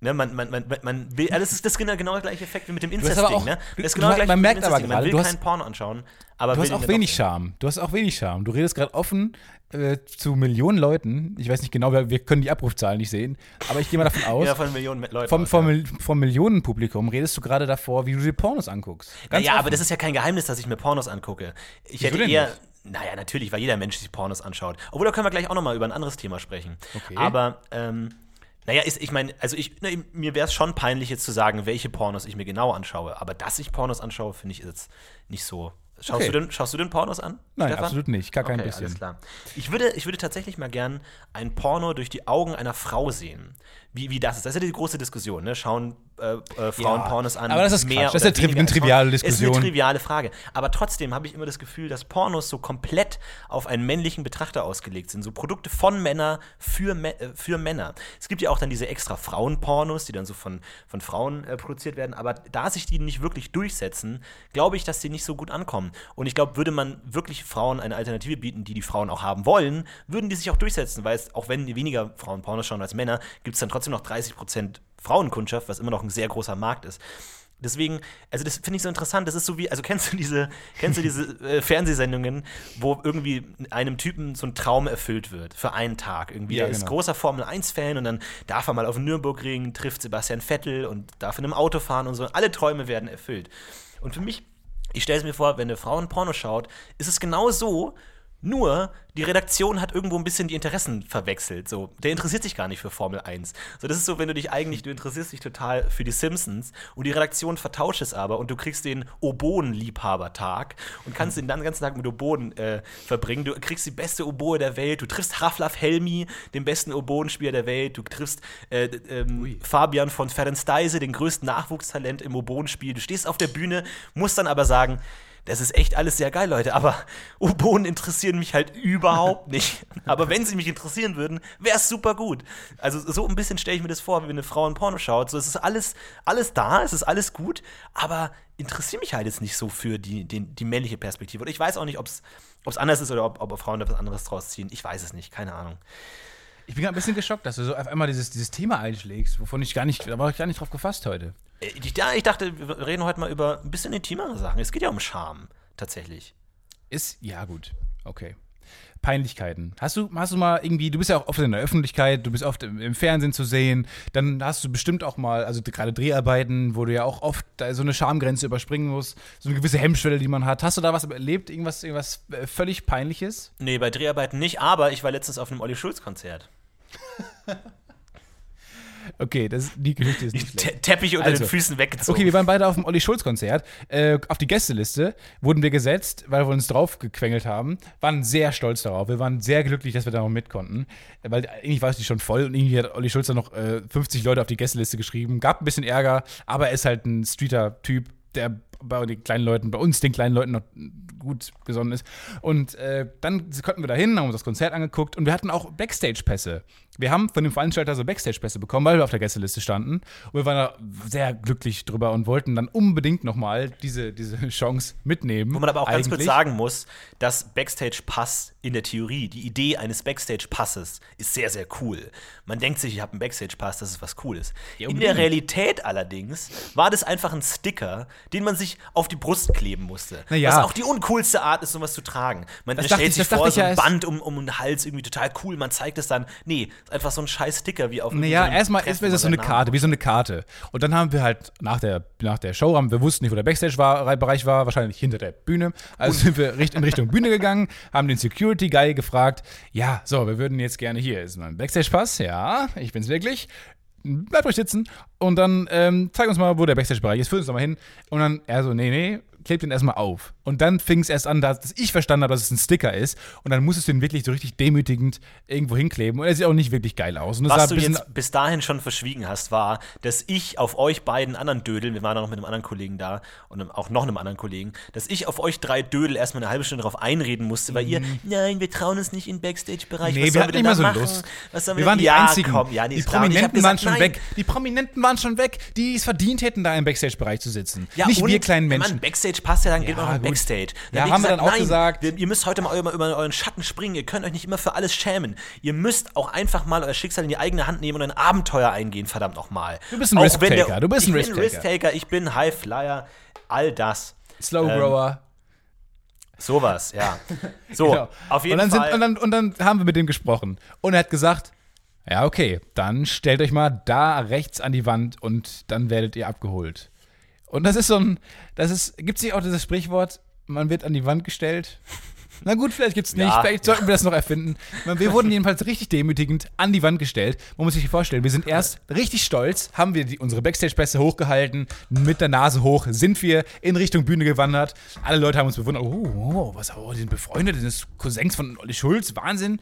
Ne, man, man, man, man will, das ist das genau, genau der gleiche Effekt wie mit dem Incest-Ding. Ne? Das ist genau
man merkt aber gerade, man
will
du
keinen Porno anschauen. Aber
du hast auch wenig Charme. Du hast auch wenig Charme. Du redest gerade offen äh, zu Millionen Leuten. Ich weiß nicht genau, wir, wir, können die Abrufzahlen nicht sehen, aber ich gehe mal davon aus.
ja, von Millionen Leuten.
Vom, vom, ja. vom Millionenpublikum redest du gerade davor, wie du dir Pornos anguckst.
Ganz ja, aber das ist ja kein Geheimnis, dass ich mir Pornos angucke. Ich hätte eher. Nicht? Naja, natürlich, weil jeder Mensch sich Pornos anschaut. Obwohl, da können wir gleich auch nochmal über ein anderes Thema sprechen. Okay. Aber, ähm, naja, ist, ich meine, also ich, ne, mir wäre es schon peinlich, jetzt zu sagen, welche Pornos ich mir genau anschaue. Aber dass ich Pornos anschaue, finde ich jetzt nicht so. Schaust, okay. du denn, schaust du denn Pornos an?
Nein, Stefan? absolut nicht. Gar kein okay, bisschen. Alles
klar. Ich würde, ich würde tatsächlich mal gern ein Porno durch die Augen einer Frau sehen wie, wie das ist. Das ist ja die große Diskussion. Ne? Schauen äh, äh, Frauen ja, an?
Aber das ist mehr. Das ist eine triviale Diskussion.
Ist eine triviale Frage. Aber trotzdem habe ich immer das Gefühl, dass Pornos so komplett auf einen männlichen Betrachter ausgelegt sind. So Produkte von Männern für, äh, für Männer. Es gibt ja auch dann diese extra Frauen-Pornos, die dann so von, von Frauen äh, produziert werden. Aber da sich die nicht wirklich durchsetzen, glaube ich, dass die nicht so gut ankommen. Und ich glaube, würde man wirklich Frauen eine Alternative bieten, die die Frauen auch haben wollen, würden die sich auch durchsetzen. Weil es, auch wenn weniger Frauen Pornos schauen als Männer, gibt es dann trotzdem noch 30 Prozent Frauenkundschaft, was immer noch ein sehr großer Markt ist. Deswegen, also das finde ich so interessant. Das ist so wie, also kennst du diese, kennst du diese äh, Fernsehsendungen, wo irgendwie einem Typen so ein Traum erfüllt wird für einen Tag? Irgendwie, ja, er ist genau. großer Formel 1-Fan und dann darf er mal auf den Nürburgring, trifft Sebastian Vettel und darf in einem Auto fahren und so. Alle Träume werden erfüllt. Und für mich, ich stelle es mir vor, wenn eine Frau ein Porno schaut, ist es genau so, nur, die Redaktion hat irgendwo ein bisschen die Interessen verwechselt. So, der interessiert sich gar nicht für Formel 1. So, das ist so, wenn du dich eigentlich, du interessierst dich total für die Simpsons und die Redaktion vertauscht es aber und du kriegst den Oboen-Liebhabertag und kannst den dann den ganzen Tag mit Oboen äh, verbringen. Du kriegst die beste Oboe der Welt, du triffst Raflaf Helmi, den besten Oboenspieler der Welt, du triffst äh, ähm, Fabian von Ferensteise, den größten Nachwuchstalent im Oboenspiel. Du stehst auf der Bühne, musst dann aber sagen, das ist echt alles sehr geil, Leute, aber U-Bohnen interessieren mich halt überhaupt nicht. Aber wenn sie mich interessieren würden, wäre es super gut. Also so ein bisschen stelle ich mir das vor, wie eine Frau ein Porno schaut. So, es ist alles, alles da, es ist alles gut, aber interessiere mich halt jetzt nicht so für die, die, die männliche Perspektive. Und ich weiß auch nicht, ob es anders ist oder ob, ob Frauen da was anderes draus ziehen. Ich weiß es nicht, keine Ahnung.
Ich bin gerade ein bisschen geschockt, dass du so auf einmal dieses, dieses Thema einschlägst, wovon ich gar nicht, da war ich gar nicht drauf gefasst heute.
Äh, ich, ich dachte, wir reden heute mal über ein bisschen intimere Sachen. Es geht ja um Charme, tatsächlich.
Ist, ja, gut. Okay. Peinlichkeiten. Hast du, hast du mal irgendwie, du bist ja auch oft in der Öffentlichkeit, du bist oft im, Fernsehen zu sehen, dann hast du bestimmt auch mal, also gerade Dreharbeiten, wo du ja auch oft so eine Schamgrenze überspringen musst, so eine gewisse Hemmschwelle, die man hat. Hast du da was erlebt, irgendwas, irgendwas äh, völlig Peinliches?
Nee, bei Dreharbeiten nicht, aber ich war letztens auf einem Olli Schulz-Konzert.
Okay, das, die Geschichte ist nicht
schlecht. Teppich unter also, den Füßen weggezogen.
Okay, wir waren beide auf dem Olli Schulz-Konzert. Äh, auf die Gästeliste wurden wir gesetzt, weil wir uns draufgequengelt haben. Waren sehr stolz darauf. Wir waren sehr glücklich, dass wir da noch mit konnten. Weil eigentlich war es schon voll und irgendwie hat Olli Schulz dann noch äh, 50 Leute auf die Gästeliste geschrieben. Gab ein bisschen Ärger, aber er ist halt ein Streeter-Typ, der bei den kleinen Leuten, bei uns den kleinen Leuten noch gut gesonnen ist. Und äh, dann konnten wir da hin, haben uns das Konzert angeguckt und wir hatten auch Backstage-Pässe. Wir haben von dem Veranstalter so Backstage-Pässe bekommen, weil wir auf der Gästeliste standen. Und wir waren da sehr glücklich drüber und wollten dann unbedingt nochmal diese, diese Chance mitnehmen.
Wo man aber auch eigentlich. ganz kurz sagen muss, dass Backstage-Pass in der Theorie, die Idee eines Backstage-Passes ist sehr, sehr cool. Man denkt sich, ich habe einen Backstage-Pass, das ist was Cooles. Ja, in der Realität allerdings war das einfach ein Sticker, den man sich auf die Brust kleben musste.
Ja.
Was auch die uncoolste Art ist, sowas zu tragen. Man das stellt ich, sich vor, so ein Band um, um den Hals, irgendwie total cool, man zeigt es dann. Nee, einfach so ein scheiß Sticker wie auf
Naja, so erstmal ist das so eine Karte, wie so eine Karte. Und dann haben wir halt nach der, nach der Show, haben, wir wussten nicht, wo der Backstage-Bereich war, wahrscheinlich hinter der Bühne. Also sind wir in Richtung Bühne gegangen, haben den Security-Guy gefragt, ja, so, wir würden jetzt gerne hier, ist mein Backstage-Pass? Ja, ich bin's wirklich bleibt euch sitzen und dann ähm, zeig uns mal, wo der Backstage-Bereich ist, führ uns doch mal hin. Und dann er so, nee, nee, klebt den erstmal auf. Und dann fing es erst an, dass ich verstanden habe, dass es ein Sticker ist. Und dann musstest du ihn wirklich so richtig demütigend irgendwo hinkleben. Und er sieht auch nicht wirklich geil aus.
Was du jetzt bis dahin schon verschwiegen hast, war, dass ich auf euch beiden anderen Dödeln, wir waren auch noch mit einem anderen Kollegen da und auch noch einem anderen Kollegen, dass ich auf euch drei Dödel erstmal eine halbe Stunde darauf einreden musste, weil ihr, nein, wir trauen uns nicht in den Backstage-Bereich.
Mhm. Nee,
was
wir hatten nicht
da
so
machen?
Lust.
Was
Wir waren die
ja,
einzigen.
Komm, ja, nee,
die Prominenten waren
gesagt,
schon
nein.
weg. Die Prominenten waren schon weg, die es verdient hätten, da im Backstage-Bereich zu sitzen.
Ja,
Nicht
und,
wir kleinen
Mann,
Menschen.
Backstage passt ja, dann geht
Ja,
man auch in. Backstage.
Ja,
hab ich
haben wir dann auch
nein,
gesagt.
Wir, ihr müsst heute mal über, über euren Schatten springen. Ihr könnt euch nicht immer für alles schämen. Ihr müsst auch einfach mal euer Schicksal in die eigene Hand nehmen und ein Abenteuer eingehen, verdammt nochmal.
Du bist ein Risk-Taker, du bist ein
ich
Risk-Taker.
bin Risk-Taker, ich bin High-Flyer, all das.
Slow
Ähm,
Grower.
Sowas, ja. So,
Genau.
auf jeden
und dann
Fall.
Sind, und, dann, und dann haben wir mit dem gesprochen. Und er hat gesagt, ja, okay, dann stellt euch mal da rechts an die Wand und dann werdet ihr abgeholt. Und das ist so ein, das ist, gibt es nicht auch dieses Sprichwort, man wird an die Wand gestellt? Na gut, vielleicht gibt es nicht,
Ja.
vielleicht sollten wir das noch erfinden. Wir wurden jedenfalls richtig demütigend an die Wand gestellt. Man muss sich vorstellen, wir sind erst richtig stolz, haben wir die, unsere Backstage-Pässe hochgehalten, mit der Nase hoch sind wir in Richtung Bühne gewandert. Alle Leute haben uns bewundert, oh, oh was, oh, die sind befreundet, das sind Cousins von Olli Schulz, Wahnsinn.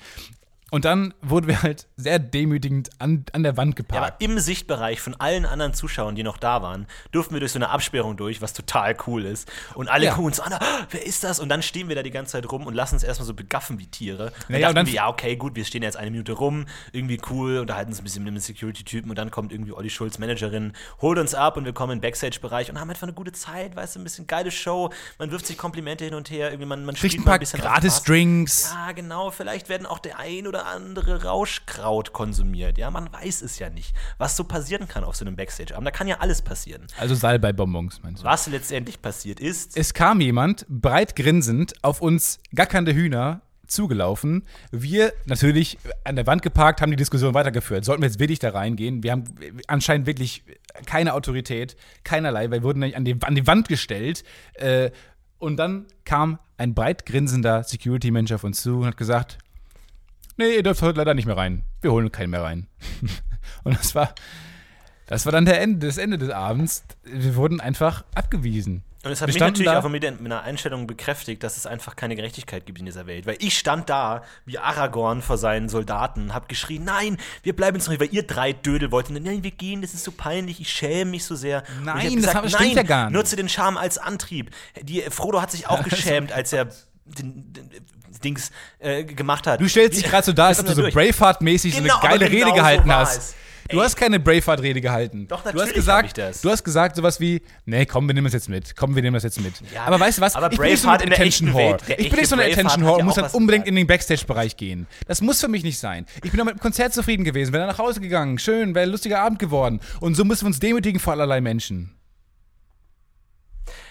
Und dann wurden wir halt sehr demütigend an, an der Wand
Ja,
geparkt.
aber im Sichtbereich von allen anderen Zuschauern, die noch da waren, durften wir durch so eine Absperrung durch, was total cool ist. Und alle
Ja.
gucken uns an, ah, wer ist das? Und dann stehen wir da die ganze Zeit rum und lassen uns erstmal so begaffen wie Tiere. Und
Naja,
dachten
und dann-
wir, ja, okay, gut, wir stehen jetzt eine Minute rum, irgendwie cool, unterhalten uns ein bisschen mit dem Security-Typen und dann kommt irgendwie Olli Schulz, Managerin, holt uns ab und wir kommen in den Backstage-Bereich und haben einfach eine gute Zeit, weißt du, ein bisschen geile Show, man wirft sich Komplimente hin und her, irgendwie man, man
Kriegt
spielt
ein
mal
paar
ein bisschen auf
gratis
Spaß.
Drinks.
Ja, genau. Vielleicht werden auch der ein oder andere Rauschkraut konsumiert. Ja, man weiß es ja nicht, was so passieren kann auf so einem Backstage-Abend. Da kann ja alles passieren.
Also Salbei-Bonbons, meinst du?
Was letztendlich passiert ist,
Es kam jemand, breit grinsend, auf uns gackernde Hühner zugelaufen. Wir natürlich an der Wand geparkt, haben die Diskussion weitergeführt. Sollten wir jetzt wirklich da reingehen? Wir haben anscheinend wirklich keine Autorität, keinerlei, weil wir wurden nämlich an die, an die Wand gestellt. Äh, und dann kam ein breit grinsender Security-Mensch auf uns zu und hat gesagt, nee, ihr dürft heute leider nicht mehr rein. Wir holen keinen mehr rein. und das war, das war dann der Ende, das Ende des Abends. Wir wurden einfach abgewiesen.
und es hat
wir
mich natürlich
da-
auch mit, mit einer Einstellung bekräftigt, dass es einfach keine Gerechtigkeit gibt in dieser Welt. Weil ich stand da wie Aragorn vor seinen Soldaten, hab geschrien, nein, wir bleiben jetzt noch hier, weil ihr drei Dödel wolltet. Nein, wir gehen, das ist so peinlich, ich schäme mich so sehr. Und
Nein,
ich hab
das
gesagt,
hab- stimmt
nein,
ja gar nicht.
Nutze den Charme als Antrieb. Die, Frodo hat sich auch geschämt, als er den, den, Dings äh, gemacht hat.
Du stellst dich gerade so da, als ob du so. Braveheart-mäßig so
Genau,
eine geile
aber genau
Rede
so
gehalten
war
hast. Du
Ey.
hast keine Braveheart-Rede gehalten.
Doch,
du hast
natürlich
gesagt,
ich das.
du hast gesagt sowas wie, nee, komm, wir nehmen das jetzt mit. Komm, wir nehmen das jetzt mit.
Ja,
aber weißt du was?
aber
ich bin nicht so eine Attention Whore. Ich bin nicht so eine Attention Whore und muss
auch
dann
was
unbedingt
gesagt.
in den Backstage-Bereich gehen. Das muss für mich nicht sein. Ich bin doch mit dem Konzert zufrieden gewesen, wäre nach Hause gegangen. Schön, wäre ein lustiger Abend geworden. Und so müssen wir uns demütigen vor allerlei Menschen.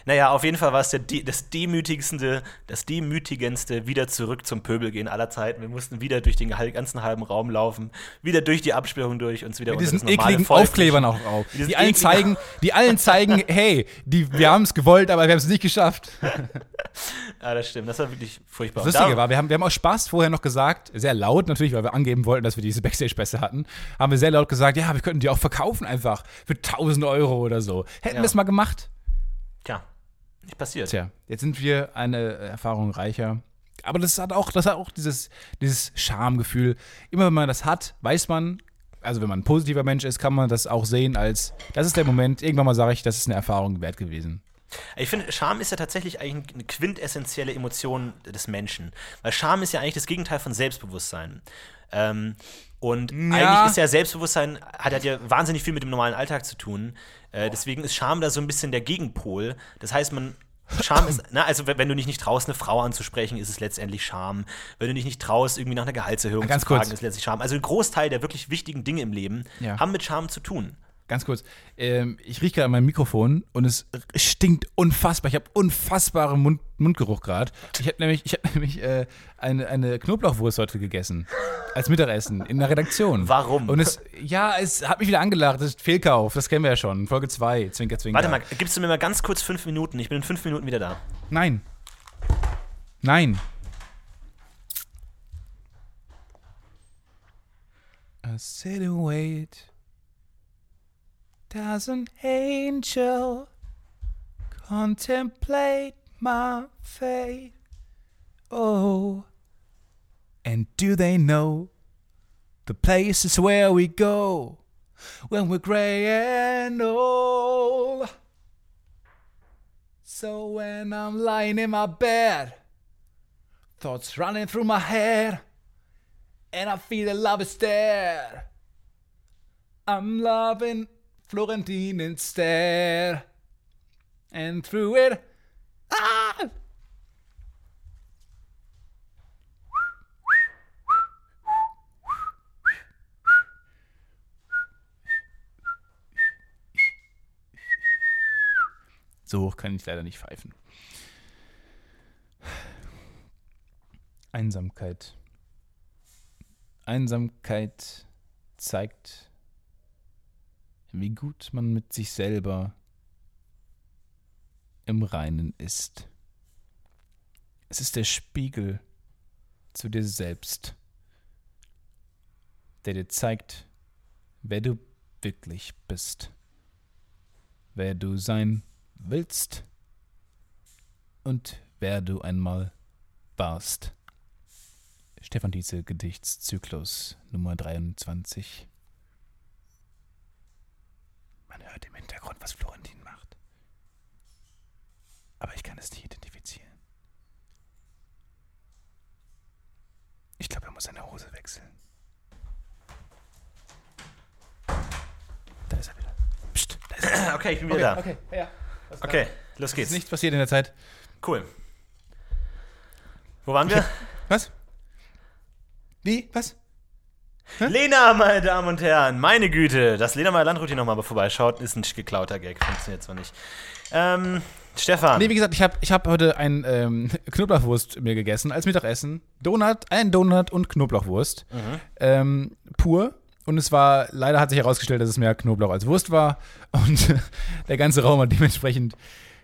Naja, auf jeden Fall war es de- das demütigste, das demütigendste wieder zurück zum Pöbel gehen aller Zeiten. Wir mussten wieder durch den ganzen halben Raum laufen, wieder durch die Absperrung durch, uns wieder
Mit
unter
diesen
das normale
ekligen
Volk
Aufklebern auch auf. Die allen zeigen, die allen zeigen, hey, die, wir haben es gewollt, aber wir haben es nicht geschafft.
Ja, das stimmt. Das war wirklich furchtbar.
Das
Und
Lustige war, wir haben, wir haben aus Spaß vorher noch gesagt, sehr laut natürlich, weil wir angeben wollten, dass wir diese Backstage-Pässe hatten, haben wir sehr laut gesagt, ja, wir könnten die auch verkaufen einfach für 1000 Euro oder so. Hätten
Ja.
wir es mal gemacht.
Tja, nicht passiert.
Tja, jetzt sind wir eine Erfahrung reicher. Aber das hat auch, das hat auch dieses, dieses Schamgefühl. Immer wenn man das hat, weiß man, also wenn man ein positiver Mensch ist, kann man das auch sehen als, das ist der Moment, irgendwann mal sage ich, das ist eine Erfahrung wert gewesen.
Ich finde, Scham ist ja tatsächlich eigentlich eine quintessentielle Emotion des Menschen. Weil Scham ist ja eigentlich das Gegenteil von Selbstbewusstsein. Ähm, und eigentlich ist ja Selbstbewusstsein, hat, hat ja wahnsinnig viel mit dem normalen Alltag zu tun. Äh, deswegen ist Scham da so ein bisschen der Gegenpol. Das heißt, man. Scham ist, na, also wenn du dich nicht traust, eine Frau anzusprechen, ist es letztendlich Scham. Wenn du dich nicht traust, irgendwie nach einer Gehaltserhöhung
Ganz
zu fragen,
kurz.
ist letztlich Scham. Also ein Großteil der wirklich wichtigen Dinge im Leben
Ja.
haben mit Scham zu tun.
Ganz kurz, ähm, ich rieche gerade an meinem Mikrofon und es stinkt unfassbar. Ich habe unfassbaren Mund, Mundgeruch gerade. Ich habe nämlich, ich hab nämlich äh, eine, eine Knoblauchwurst heute gegessen. Als Mittagessen in der Redaktion.
Warum?
Und es, ja, es hat mich wieder angelacht. Das ist Fehlkauf, das kennen wir ja schon. Folge 2, Zwinker, Zwinker.
Warte mal, gibst du mir mal ganz kurz fünf Minuten? Ich bin in fünf Minuten wieder da.
Nein. Nein. I sit and wait. There's an angel contemplate my fate. Oh, and do they know the places where we go when we're gray and old? So when I'm lying in my bed, thoughts running through my head, and I feel the love is there. I'm loving Florentine instead. And through it, ah! So hoch kann ich leider nicht pfeifen. Einsamkeit. Einsamkeit zeigt, wie gut man mit sich selber im Reinen ist. Es ist der Spiegel zu dir selbst, der dir zeigt, wer du wirklich bist, wer du sein willst und wer du einmal warst. Stefan Dietze Gedichtszyklus Nummer 23. Man hört im Hintergrund, was Florentin macht. Aber ich kann es nicht identifizieren. Ich glaube, er muss seine Hose wechseln. Da ist er wieder. Psst, da ist er.
Okay, ich bin wieder
Okay, okay, ja.
da. Okay, los
Ist
geht's.
nichts passiert in der Zeit.
Cool. Wo waren wir?
Was? Wie? Was?
Lena, meine Damen und Herren, meine Güte, dass Lena mal Landrut hier nochmal vorbeischaut, ist ein geklauter Gag. Funktioniert zwar nicht. Ähm, Stefan.
Nee, wie gesagt, ich habe ich hab heute ein ähm, Knoblauchwurst mir gegessen als Mittagessen. Donut, ein Donut und Knoblauchwurst. Ähm, pur. Und es war, leider hat sich herausgestellt, dass es mehr Knoblauch als Wurst war. Und der ganze Raum hat dementsprechend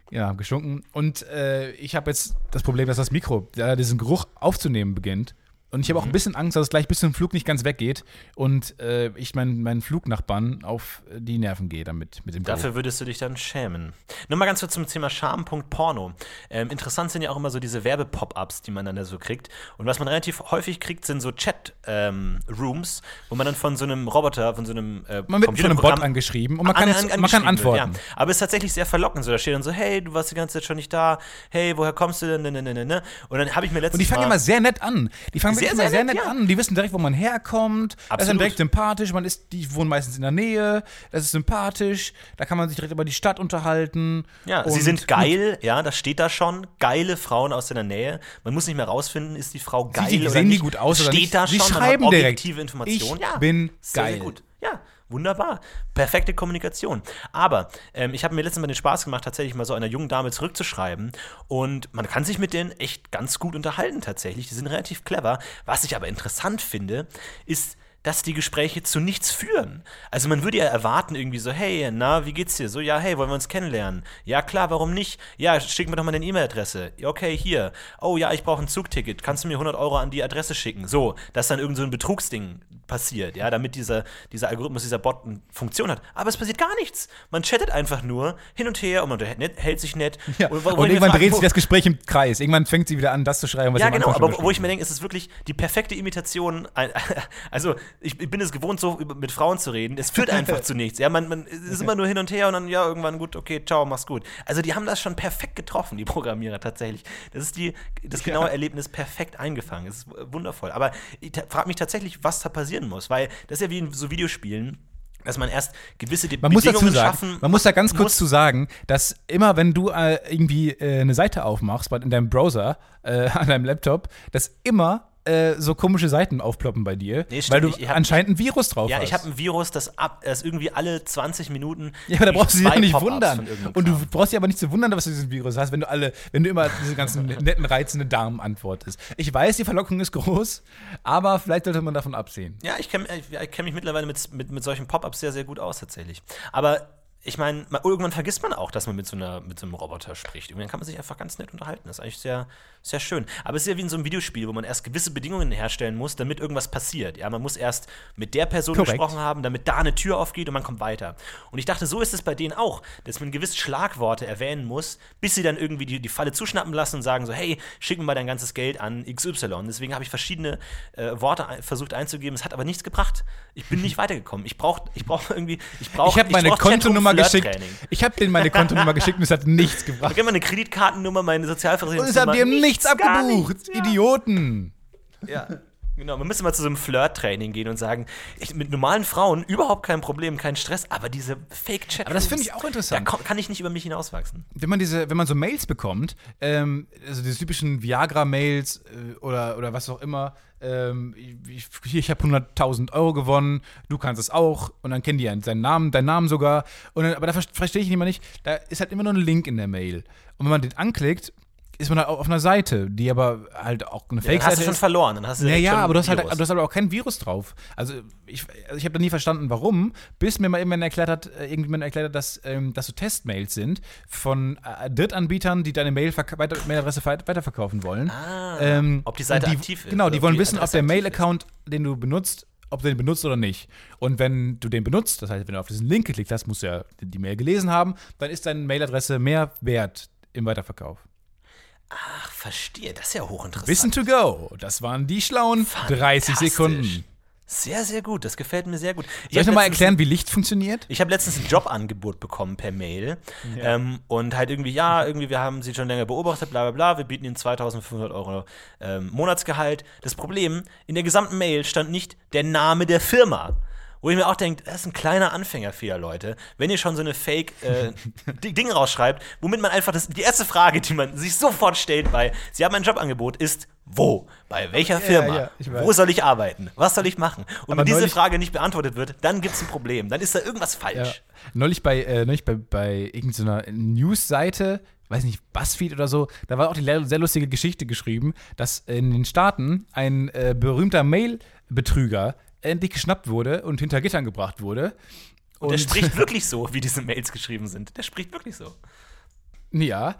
ja, geschunken. Und äh, ich habe jetzt das Problem, dass das Mikro ja, diesen Geruch aufzunehmen beginnt. Und ich habe auch ein bisschen Angst, dass es gleich bis zum Flug nicht ganz weggeht und äh, ich meinen meinen Flugnachbarn auf die Nerven gehe damit mit dem.
Dafür würdest du dich dann schämen. Nur mal ganz kurz zum Thema Charme.porno. Ähm, interessant sind ja auch immer so diese Werbepop-Ups, die man dann da so kriegt. Und was man relativ häufig kriegt, sind so Chat-Rooms, wo man dann von so einem Roboter, von so einem äh,
Man wird von einem Bot angeschrieben und man kann,
an- an-
man kann antworten.
Wird, ja. Aber es ist tatsächlich sehr verlockend. So, da steht dann so, hey, du warst die ganze Zeit schon nicht da. Hey, woher kommst du denn? Ne, ne, ne, ne, ne. Und dann habe ich mir letztens
Und die fangen immer sehr nett an. Die fangen
Sehr, sehr
sehr
nett,
nett
ja.
an. Die wissen direkt, wo man herkommt. Das ist dann
Absolut.
direkt sympathisch. Man ist, die wohnen meistens in der Nähe. Das ist sympathisch. Da kann man sich direkt über die Stadt unterhalten.
Ja, sie
Und
sind geil, ja, das steht da schon. Geile Frauen aus deiner Nähe. Man muss nicht mehr rausfinden, ist die Frau geil
die,
oder
sehen
nicht.
die gut aus oder
steht
nicht?
da
Sie
schon, man
schreiben direkt.
Informationen.
Ich
ja,
bin
sehr,
geil.
Sehr gut. Ja, wunderbar. Perfekte Kommunikation. Aber ähm, ich habe mir letztens mal den Spaß gemacht, tatsächlich mal so einer jungen Dame zurückzuschreiben. Und man kann sich mit denen echt ganz gut unterhalten, tatsächlich. Die sind relativ clever. Was ich aber interessant finde, ist, dass die Gespräche zu nichts führen. Also man würde ja erwarten irgendwie so, hey, na, wie geht's dir? So, ja, hey, wollen wir uns kennenlernen? Ja, klar, warum nicht? Ja, schick mir doch mal deine E-Mail-Adresse. Okay, hier. Oh ja, ich brauche ein Zugticket. Kannst du mir 100 Euro an die Adresse schicken? So, dass dann irgend so ein Betrugsding passiert, ja, damit dieser, dieser Algorithmus, dieser Bot eine Funktion hat. Aber es passiert gar nichts. Man chattet einfach nur hin und her und man hält sich nett.
Ja. Und,
ich mir
irgendwann dreht sich das Gespräch im Kreis. Irgendwann fängt sie wieder an, das zu schreiben, was
ja,
sie am
genau, aber wo ich mir denke, es ist wirklich die perfekte Imitation. Also, ich bin es gewohnt, so mit Frauen zu reden. Es führt einfach zu nichts. Ja, man, man es ist immer nur hin und her und dann, ja, irgendwann gut, okay, ciao, mach's gut. Also, die haben das schon perfekt getroffen, die Programmierer tatsächlich. Das ist die, das genaue Erlebnis perfekt eingefangen. Es ist wundervoll. Aber ich frage mich tatsächlich, was da passieren muss, weil das ist ja wie in so Videospielen. Dass man erst gewisse De
Man muss dazu sagen,
schaffen
man muss da ganz kurz zu sagen, dass immer wenn du äh, irgendwie äh, eine Seite aufmachst in deinem Browser, äh, an deinem Laptop, dass immer äh, so komische Seiten aufploppen bei dir,
Nee,
weil du.
Ich hab-
anscheinend ein Virus drauf
Ja,
hast.
ich habe ein Virus, das ab, das irgendwie alle 20 Minuten.
ja, aber da brauchst du dich ja nicht wundern. Und du brauchst dich aber nicht zu wundern, was du dieses Virus hast, wenn du alle, wenn du immer diese ganzen netten, reizenden Damen antwortest. Ich weiß, die Verlockung ist groß, aber vielleicht sollte man davon absehen.
Ja, ich kenne ich, ich kenn mich mittlerweile mit, mit, mit solchen Pop-Ups sehr, sehr gut aus, tatsächlich. Aber ich meine, irgendwann vergisst man auch, dass man mit so, einer, mit so einem Roboter spricht. Irgendwann kann man sich einfach ganz nett unterhalten. Das ist eigentlich sehr, sehr schön. Aber es ist ja wie in so einem Videospiel, wo man erst gewisse Bedingungen herstellen muss, damit irgendwas passiert. Ja, man muss erst mit der Person
Korrekt.
gesprochen haben, damit da eine Tür aufgeht und man kommt weiter. Und ich dachte, so ist es bei denen auch, dass man gewisse Schlagworte erwähnen muss, bis sie dann irgendwie die, die Falle zuschnappen lassen und sagen so, hey, schick mir mal dein ganzes Geld an XY. Deswegen habe ich verschiedene äh, Worte versucht einzugeben. Es hat aber nichts gebracht. Ich bin nicht weitergekommen. Ich brauche ich brauch irgendwie, ich brauche
Ich habe meine
brauch
Kontonummer geschickt.
Chatroom-Flirt-Training.
Ich habe denen meine Kontonummer geschickt und es hat nichts gebracht.
Ich habe meine Kreditkartennummer, meine
Und
Sozialversicherungsnummer.
es hat dir nichts
gar
abgebucht.
nichts, ja.
Idioten.
Ja. Genau, man müsste mal zu so einem Flirt-Training gehen und sagen, ich, mit normalen Frauen überhaupt kein Problem, kein Stress, aber diese Fake-Chat.
Aber das finde ich auch interessant.
Da kann ich nicht über mich hinauswachsen.
wenn man diese, wenn man so Mails bekommt, ähm, also diese typischen Viagra-Mails äh, oder, oder was auch immer, ähm, ich, ich habe 100.000 Euro gewonnen, du kannst es auch und dann kennen die ja seinen Namen, deinen Namen sogar. Und dann, aber da ver- verstehe ich immer nicht, da ist halt immer nur ein Link in der Mail. Und wenn man den anklickt, ist man halt auf einer Seite, die aber halt auch eine
Dann hast du
Fake-Seite
schon
ist.
verloren. Dann hast du
Ja, ja,
schon
aber du hast, halt, du hast aber auch kein Virus drauf. Also ich, also ich habe da nie verstanden, warum, bis mir mal irgendwann erklärt hat, äh, irgendjemand erklärt hat, dass, ähm, dass so Testmails sind von äh, Drittanbietern, die deine Mail weiter, Mailadresse weit- weiterverkaufen wollen.
Ah,
Ähm,
ob die Seite
und
aktiv ist.
Genau, die wollen
die
wissen, ob der. Mail-Account, den du benutzt, ob du den benutzt oder nicht. Und wenn du den benutzt, das heißt, wenn du auf diesen Link geklickt hast, musst du ja die Mail gelesen haben, dann ist deine Mailadresse mehr wert im Weiterverkauf.
Ach, verstehe. Das ist ja hochinteressant.
Wissen to go. Das waren die schlauen 30
Fantastisch.
Sekunden.
Sehr, sehr gut. Das gefällt mir sehr gut.
Soll ich nochmal erklären, wie Licht funktioniert?
Ich habe letztens ein Jobangebot bekommen per Mail ähm, und halt irgendwie, ja, irgendwie, wir haben sie schon länger beobachtet, bla bla bla, wir bieten ihnen 2500 Euro ähm, Monatsgehalt. Das Problem, in der gesamten Mail stand nicht der Name der Firma. Wo ich mir auch denke, das ist ein kleiner Anfängerfehler, Leute. Wenn ihr schon so eine Fake äh, rausschreibt, womit man einfach das, die erste Frage, die man sich sofort stellt bei, Sie haben ein Jobangebot, ist wo? Bei welcher Firma?
ja,
wo soll ich arbeiten? Was soll ich machen? Und
Aber
wenn diese Frage nicht beantwortet wird, dann gibt es ein Problem. Dann ist da irgendwas
Ja.
falsch.
Neulich bei, äh, neulich bei, bei irgendeiner News-Seite, weiß nicht, Buzzfeed oder so, da war auch die sehr lustige Geschichte geschrieben, dass in den Staaten ein äh, berühmter Mail-Betrüger endlich geschnappt wurde und hinter Gittern gebracht wurde.
Und der spricht wirklich so, wie diese Mails geschrieben sind. Der spricht wirklich so.
Ja.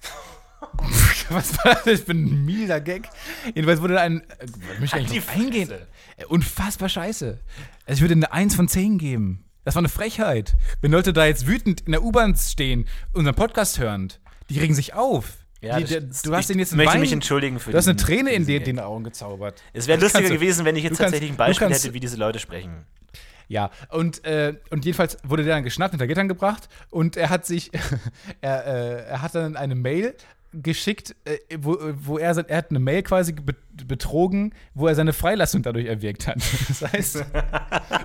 Was war das? Ich bin ein mieser Gag. Jedenfalls wurde da ein. Äh, möchte ich gar
die
nicht drauf eingehen. Äh, Unfassbar scheiße. Also ich würde eine 1 von 10 geben. Das war eine Frechheit. Wenn Leute da jetzt wütend in der U-Bahn stehen, unseren Podcast hörend, die regen sich auf.
Ja,
die, der, du hast
ich
denen jetzt einen
möchte
Wein,
mich entschuldigen für
Du hast eine Träne in
Gag.
den Augen gezaubert.
Es wäre lustiger gewesen, wenn ich jetzt
kannst-
tatsächlich ein Beispiel
kannst-
hätte, wie diese Leute sprechen.
Ja, und, äh, und jedenfalls wurde der dann geschnappt, hinter Gittern gebracht und er hat sich, er, äh, er hat dann eine Mail geschickt, äh, wo, wo er, er hat eine Mail quasi be betrogen, wo er seine Freilassung dadurch erwirkt hat. Das heißt,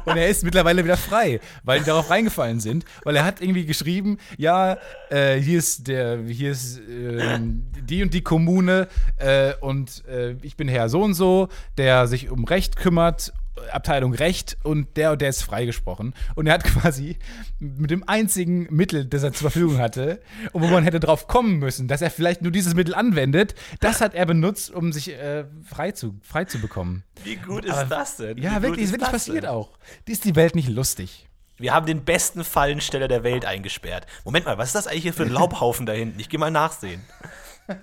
und er ist mittlerweile wieder frei, weil die darauf reingefallen sind, weil er hat irgendwie geschrieben, ja, äh, hier ist der, hier ist äh, die und die Kommune äh, und äh, ich bin Herr so und so, der sich um Recht kümmert Abteilung Recht und der und der ist freigesprochen. Und er hat quasi mit dem einzigen Mittel, das er zur Verfügung hatte, und wo man hätte drauf kommen müssen, dass er vielleicht nur dieses Mittel anwendet, das hat er benutzt, um sich äh, frei, zu, frei zu bekommen.
Wie gut ist
Aber-
das denn? Wie
Ja,
gut
wirklich, ist wirklich
das
passiert
denn?
auch. Die ist die Welt nicht lustig.
Wir haben den besten Fallensteller der Welt eingesperrt. Moment mal, was ist das eigentlich hier für ein Laubhaufen da hinten? Ich gehe mal nachsehen.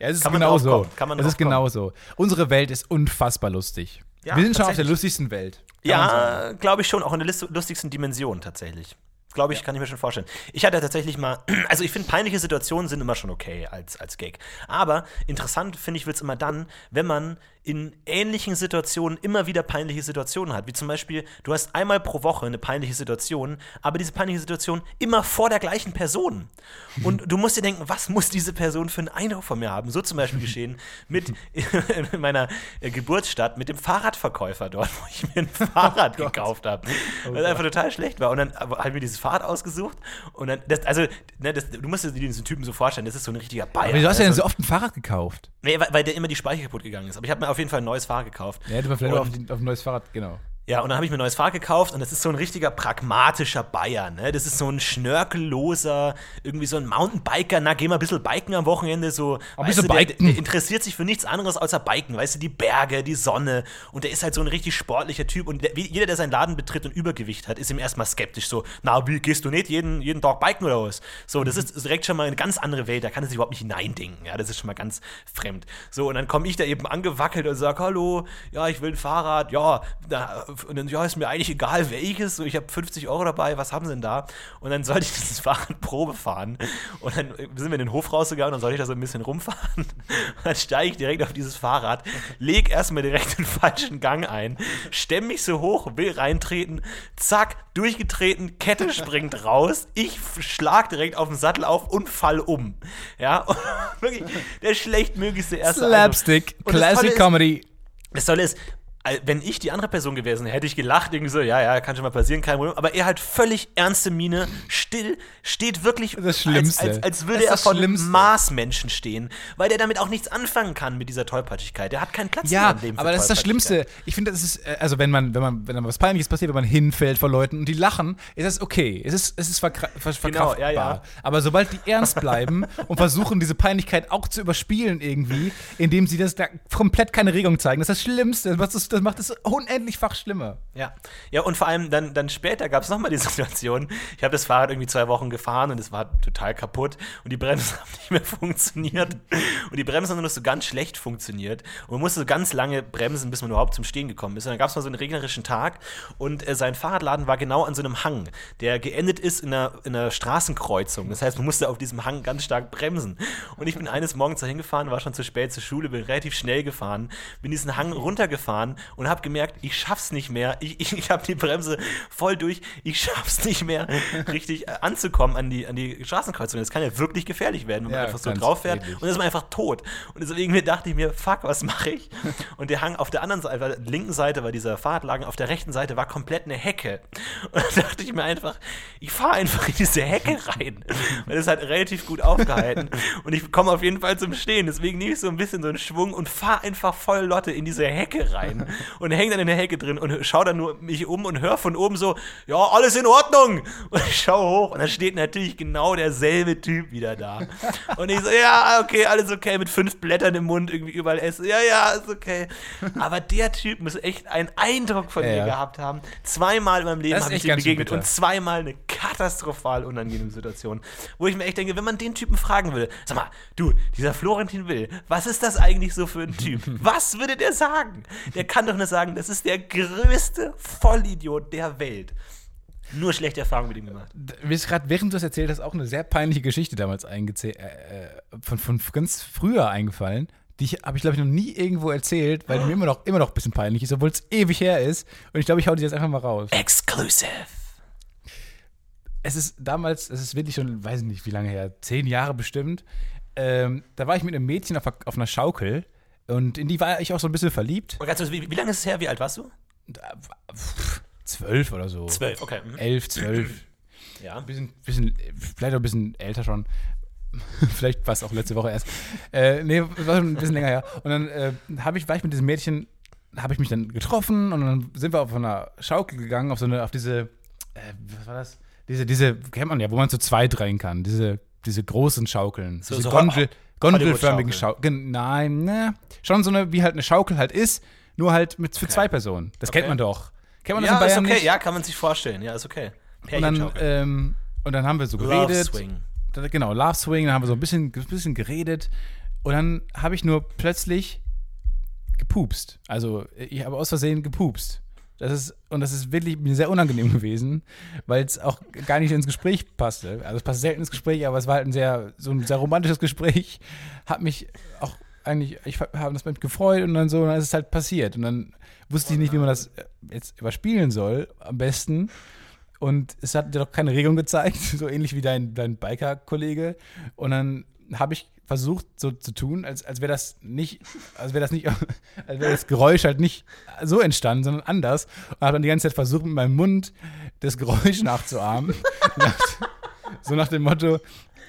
Ja, es ist
Kann
genau so.
kann man
es ist genau so. Unsere Welt ist unfassbar lustig.
Ja,
Wir sind schon auf der lustigsten Welt.
Ja, glaube ich schon, auch in der lustigsten Dimension tatsächlich. Glaube ich, kann ich mir schon vorstellen. Ich hatte tatsächlich mal, also ich finde, peinliche Situationen sind immer schon okay als, als Gag. Aber interessant, finde ich, wird es immer dann, wenn man in ähnlichen Situationen immer wieder peinliche Situationen hat. Wie zum Beispiel, du hast einmal pro Woche eine peinliche Situation, aber diese peinliche Situation immer vor der gleichen Person. Und du musst dir denken, was muss diese Person für einen Eindruck von mir haben? So zum Beispiel geschehen mit in meiner äh, Geburtsstadt mit dem Fahrradverkäufer dort, wo ich mir ein Fahrrad gekauft habe. weil es einfach total schlecht war. Und dann habe ich mir dieses Fahrrad ausgesucht. Und dann, das, also, ne, das, du musst dir diesen Typen so vorstellen, das ist so ein richtiger Bayer.
Aber du hast ja
ne,
denn
so
so oft ein Fahrrad gekauft.
Nee, weil, weil der immer die Speicher kaputt gegangen ist. Aber ich habe mir auf jeden Fall ein neues Fahrrad gekauft.
Ja, hätte man vielleicht
Und-
auf, auf ein neues Fahrrad, genau.
Ja, und dann habe ich mir ein neues Fahrrad gekauft und das ist so ein richtiger pragmatischer Bayer, ne? Das ist so ein schnörkelloser, irgendwie so ein Mountainbiker, na, geh mal ein bisschen biken am Wochenende, so.
Ein bisschen
du, der,
biken.
der interessiert sich für nichts anderes außer Biken, weißt du, die Berge, die Sonne und der ist halt so ein richtig sportlicher Typ und der, jeder, der seinen Laden betritt und Übergewicht hat, ist ihm erstmal skeptisch, so, na, wie, gehst du nicht jeden, jeden Tag biken oder was? So, das ist direkt schon mal eine ganz andere Welt, da kann er sich überhaupt nicht hineindenken, ja, das ist schon mal ganz fremd. So, und dann komme ich da eben angewackelt und sage, hallo, ja, ich will ein Fahrrad, ja, da, und dann, ja, ist mir eigentlich egal welches, so, ich habe 50 Euro dabei, was haben sie denn da? Und dann sollte ich dieses Fahrrad Probe fahren und dann sind wir in den Hof rausgegangen und dann sollte ich da so ein bisschen rumfahren. Und dann steige ich direkt auf dieses Fahrrad, leg erstmal direkt den falschen Gang ein, stemm mich so hoch, will reintreten, zack, durchgetreten, Kette springt raus, ich schlag direkt auf den Sattel auf und fall um. Ja, und wirklich der schlechtmöglichste erste.
Slapstick, Classic Comedy.
das Tolle ist, wenn ich die andere Person gewesen wäre, hätte ich gelacht, irgendwie so, ja, ja, kann schon mal passieren, kein Problem. Aber er halt völlig ernste Miene, still, steht wirklich,
Das Schlimmste.
Als, als, als würde
Das ist
er
das
von
Schlimmste.
Marsmenschen stehen, weil der damit auch nichts anfangen kann mit dieser Tollpatschigkeit. Der hat keinen Platz mehr
Ja,
im Leben für
aber das ist das. Schlimmste. Ich finde, das ist, äh, also wenn man, wenn man, wenn dann was Peinliches passiert, wenn man hinfällt vor Leuten und die lachen, ist das okay. Es ist, es ist verkra ver
Genau,
verkraftbar.
ja, ja.
Aber sobald die ernst bleiben und versuchen, diese Peinlichkeit auch zu überspielen irgendwie, indem sie das da komplett keine Regung zeigen, das ist das Schlimmste. Das macht es, das macht es unendlichfach schlimmer.
Ja, ja und vor allem dann, dann später gab es nochmal die Situation, ich habe das Fahrrad irgendwie zwei Wochen gefahren und es war total kaputt und die Bremsen haben nicht mehr funktioniert und die Bremsen haben nur so ganz schlecht funktioniert und man musste so ganz lange bremsen, bis man überhaupt zum Stehen gekommen ist. Und dann gab es mal so einen regnerischen Tag und äh, sein Fahrradladen war genau an so einem Hang, der geendet ist in einer, in einer Straßenkreuzung. Das heißt, man musste auf diesem Hang ganz stark bremsen. Und ich bin eines Morgens dahin gefahren, war schon zu spät zur Schule, bin relativ schnell gefahren, bin diesen Hang runtergefahren und habe gemerkt, ich schaff's nicht mehr. Ich, ich, ich habe die Bremse voll durch. Ich schaff's nicht mehr, richtig äh, anzukommen an die, an die Straßenkreuzung. Das kann ja wirklich gefährlich werden, wenn man
Ja,
einfach so drauf fährt. Und dann ist man einfach tot. Und deswegen dachte ich mir, fuck, was mache ich? Und der Hang auf der anderen Seite, auf der linken Seite war dieser Fahrradlagen, auf der rechten Seite war komplett eine Hecke. Und dann dachte ich mir einfach, ich fahre einfach in diese Hecke rein. Weil das hat relativ gut aufgehalten. Und ich komme auf jeden Fall zum Stehen. Deswegen nehme ich so ein bisschen so einen Schwung und fahre einfach voll Lotte in diese Hecke rein. Und hänge dann in der Hecke drin und schaue dann nur mich um und höre von oben so, ja, alles in Ordnung. Und ich schaue hoch und da steht natürlich genau derselbe Typ wieder da. Und ich so, ja, okay, alles okay, mit fünf Blättern im Mund irgendwie überall essen. Ja, ja, ist okay. Aber der Typ muss echt einen Eindruck von
Ja,
mir
ja.
gehabt haben. Zweimal in meinem Leben habe ich ihm begegnet und zweimal eine katastrophal unangenehme Situation, wo ich mir echt denke, wenn man den Typen fragen würde, sag mal, du, dieser Florentin Will, was ist das eigentlich so für ein Typ? Was würde der sagen? Der kann doch nicht sagen, das ist der größte Vollidiot der Welt. Nur schlechte Erfahrungen mit ihm gemacht.
Mir ist gerade, während du das erzählt hast, auch eine sehr peinliche Geschichte damals äh, äh, von, von ganz früher eingefallen. Die habe ich, glaube ich, noch nie irgendwo erzählt, weil die mir immer noch, immer noch ein bisschen peinlich ist, obwohl es ewig her ist. Und ich glaube, ich hau die jetzt einfach mal raus.
Exclusive.
Es ist damals, es ist wirklich schon, weiß ich nicht, wie lange her, zehn Jahre bestimmt. Ähm, da war ich mit einem Mädchen auf, auf einer Schaukel und in die war ich auch so ein bisschen verliebt.
Und ganz kurz, wie, wie lange ist es her? Wie alt warst du?
Pff, Zwölf oder so.
Zwölf, okay. mhm.
Elf, zwölf.
Ja.
Ein bisschen, bisschen, vielleicht auch ein bisschen älter schon. vielleicht war es auch letzte Woche erst. Äh, nee, war schon ein bisschen länger her. Und dann äh, ich, war ich mit diesem Mädchen, habe ich mich dann getroffen und dann sind wir auf einer Schaukel gegangen, auf so eine, auf diese, äh, was war das? Diese, diese, kennt man ja, wo man zu zweit rein kann. Diese, diese großen Schaukeln.
So-
diese
so
Gondel, gondelförmigen. Schaukeln. Nein, ne. Schon so eine, wie halt eine Schaukel halt ist, nur halt mit für
Okay.
zwei Personen. Das
Okay.
kennt man doch. Kennt man das
Ja,
in
ist
Bayern
okay.
nicht?
Ja, kann man sich vorstellen. Ja, ist okay.
Und dann, ähm, und dann haben wir so
Love
geredet.
Swing.
Da- Genau, Love Swing, dann haben wir so ein bisschen, ein bisschen geredet. Und dann habe ich nur plötzlich gepupst. Also ich habe aus Versehen gepupst. Das ist, und das ist wirklich mir sehr unangenehm gewesen, weil es auch gar nicht ins Gespräch passte. Also es passt selten ins Gespräch, aber es war halt ein sehr, so ein sehr romantisches Gespräch. Hat mich auch eigentlich, ich habe das mit gefreut und dann so, und dann ist es halt passiert. Und dann wusste ich nicht, wie man das äh, jetzt überspielen soll, am besten. Und es hat dir doch keine Regung gezeigt, so ähnlich wie dein, dein Biker-Kollege. Und dann habe ich versucht, so zu tun, als, als wäre das nicht, als wäre das nicht, als wäre das Geräusch halt nicht so entstanden, sondern anders. Und habe dann die ganze Zeit versucht, mit meinem Mund das Geräusch nachzuahmen. Nach- so nach dem Motto,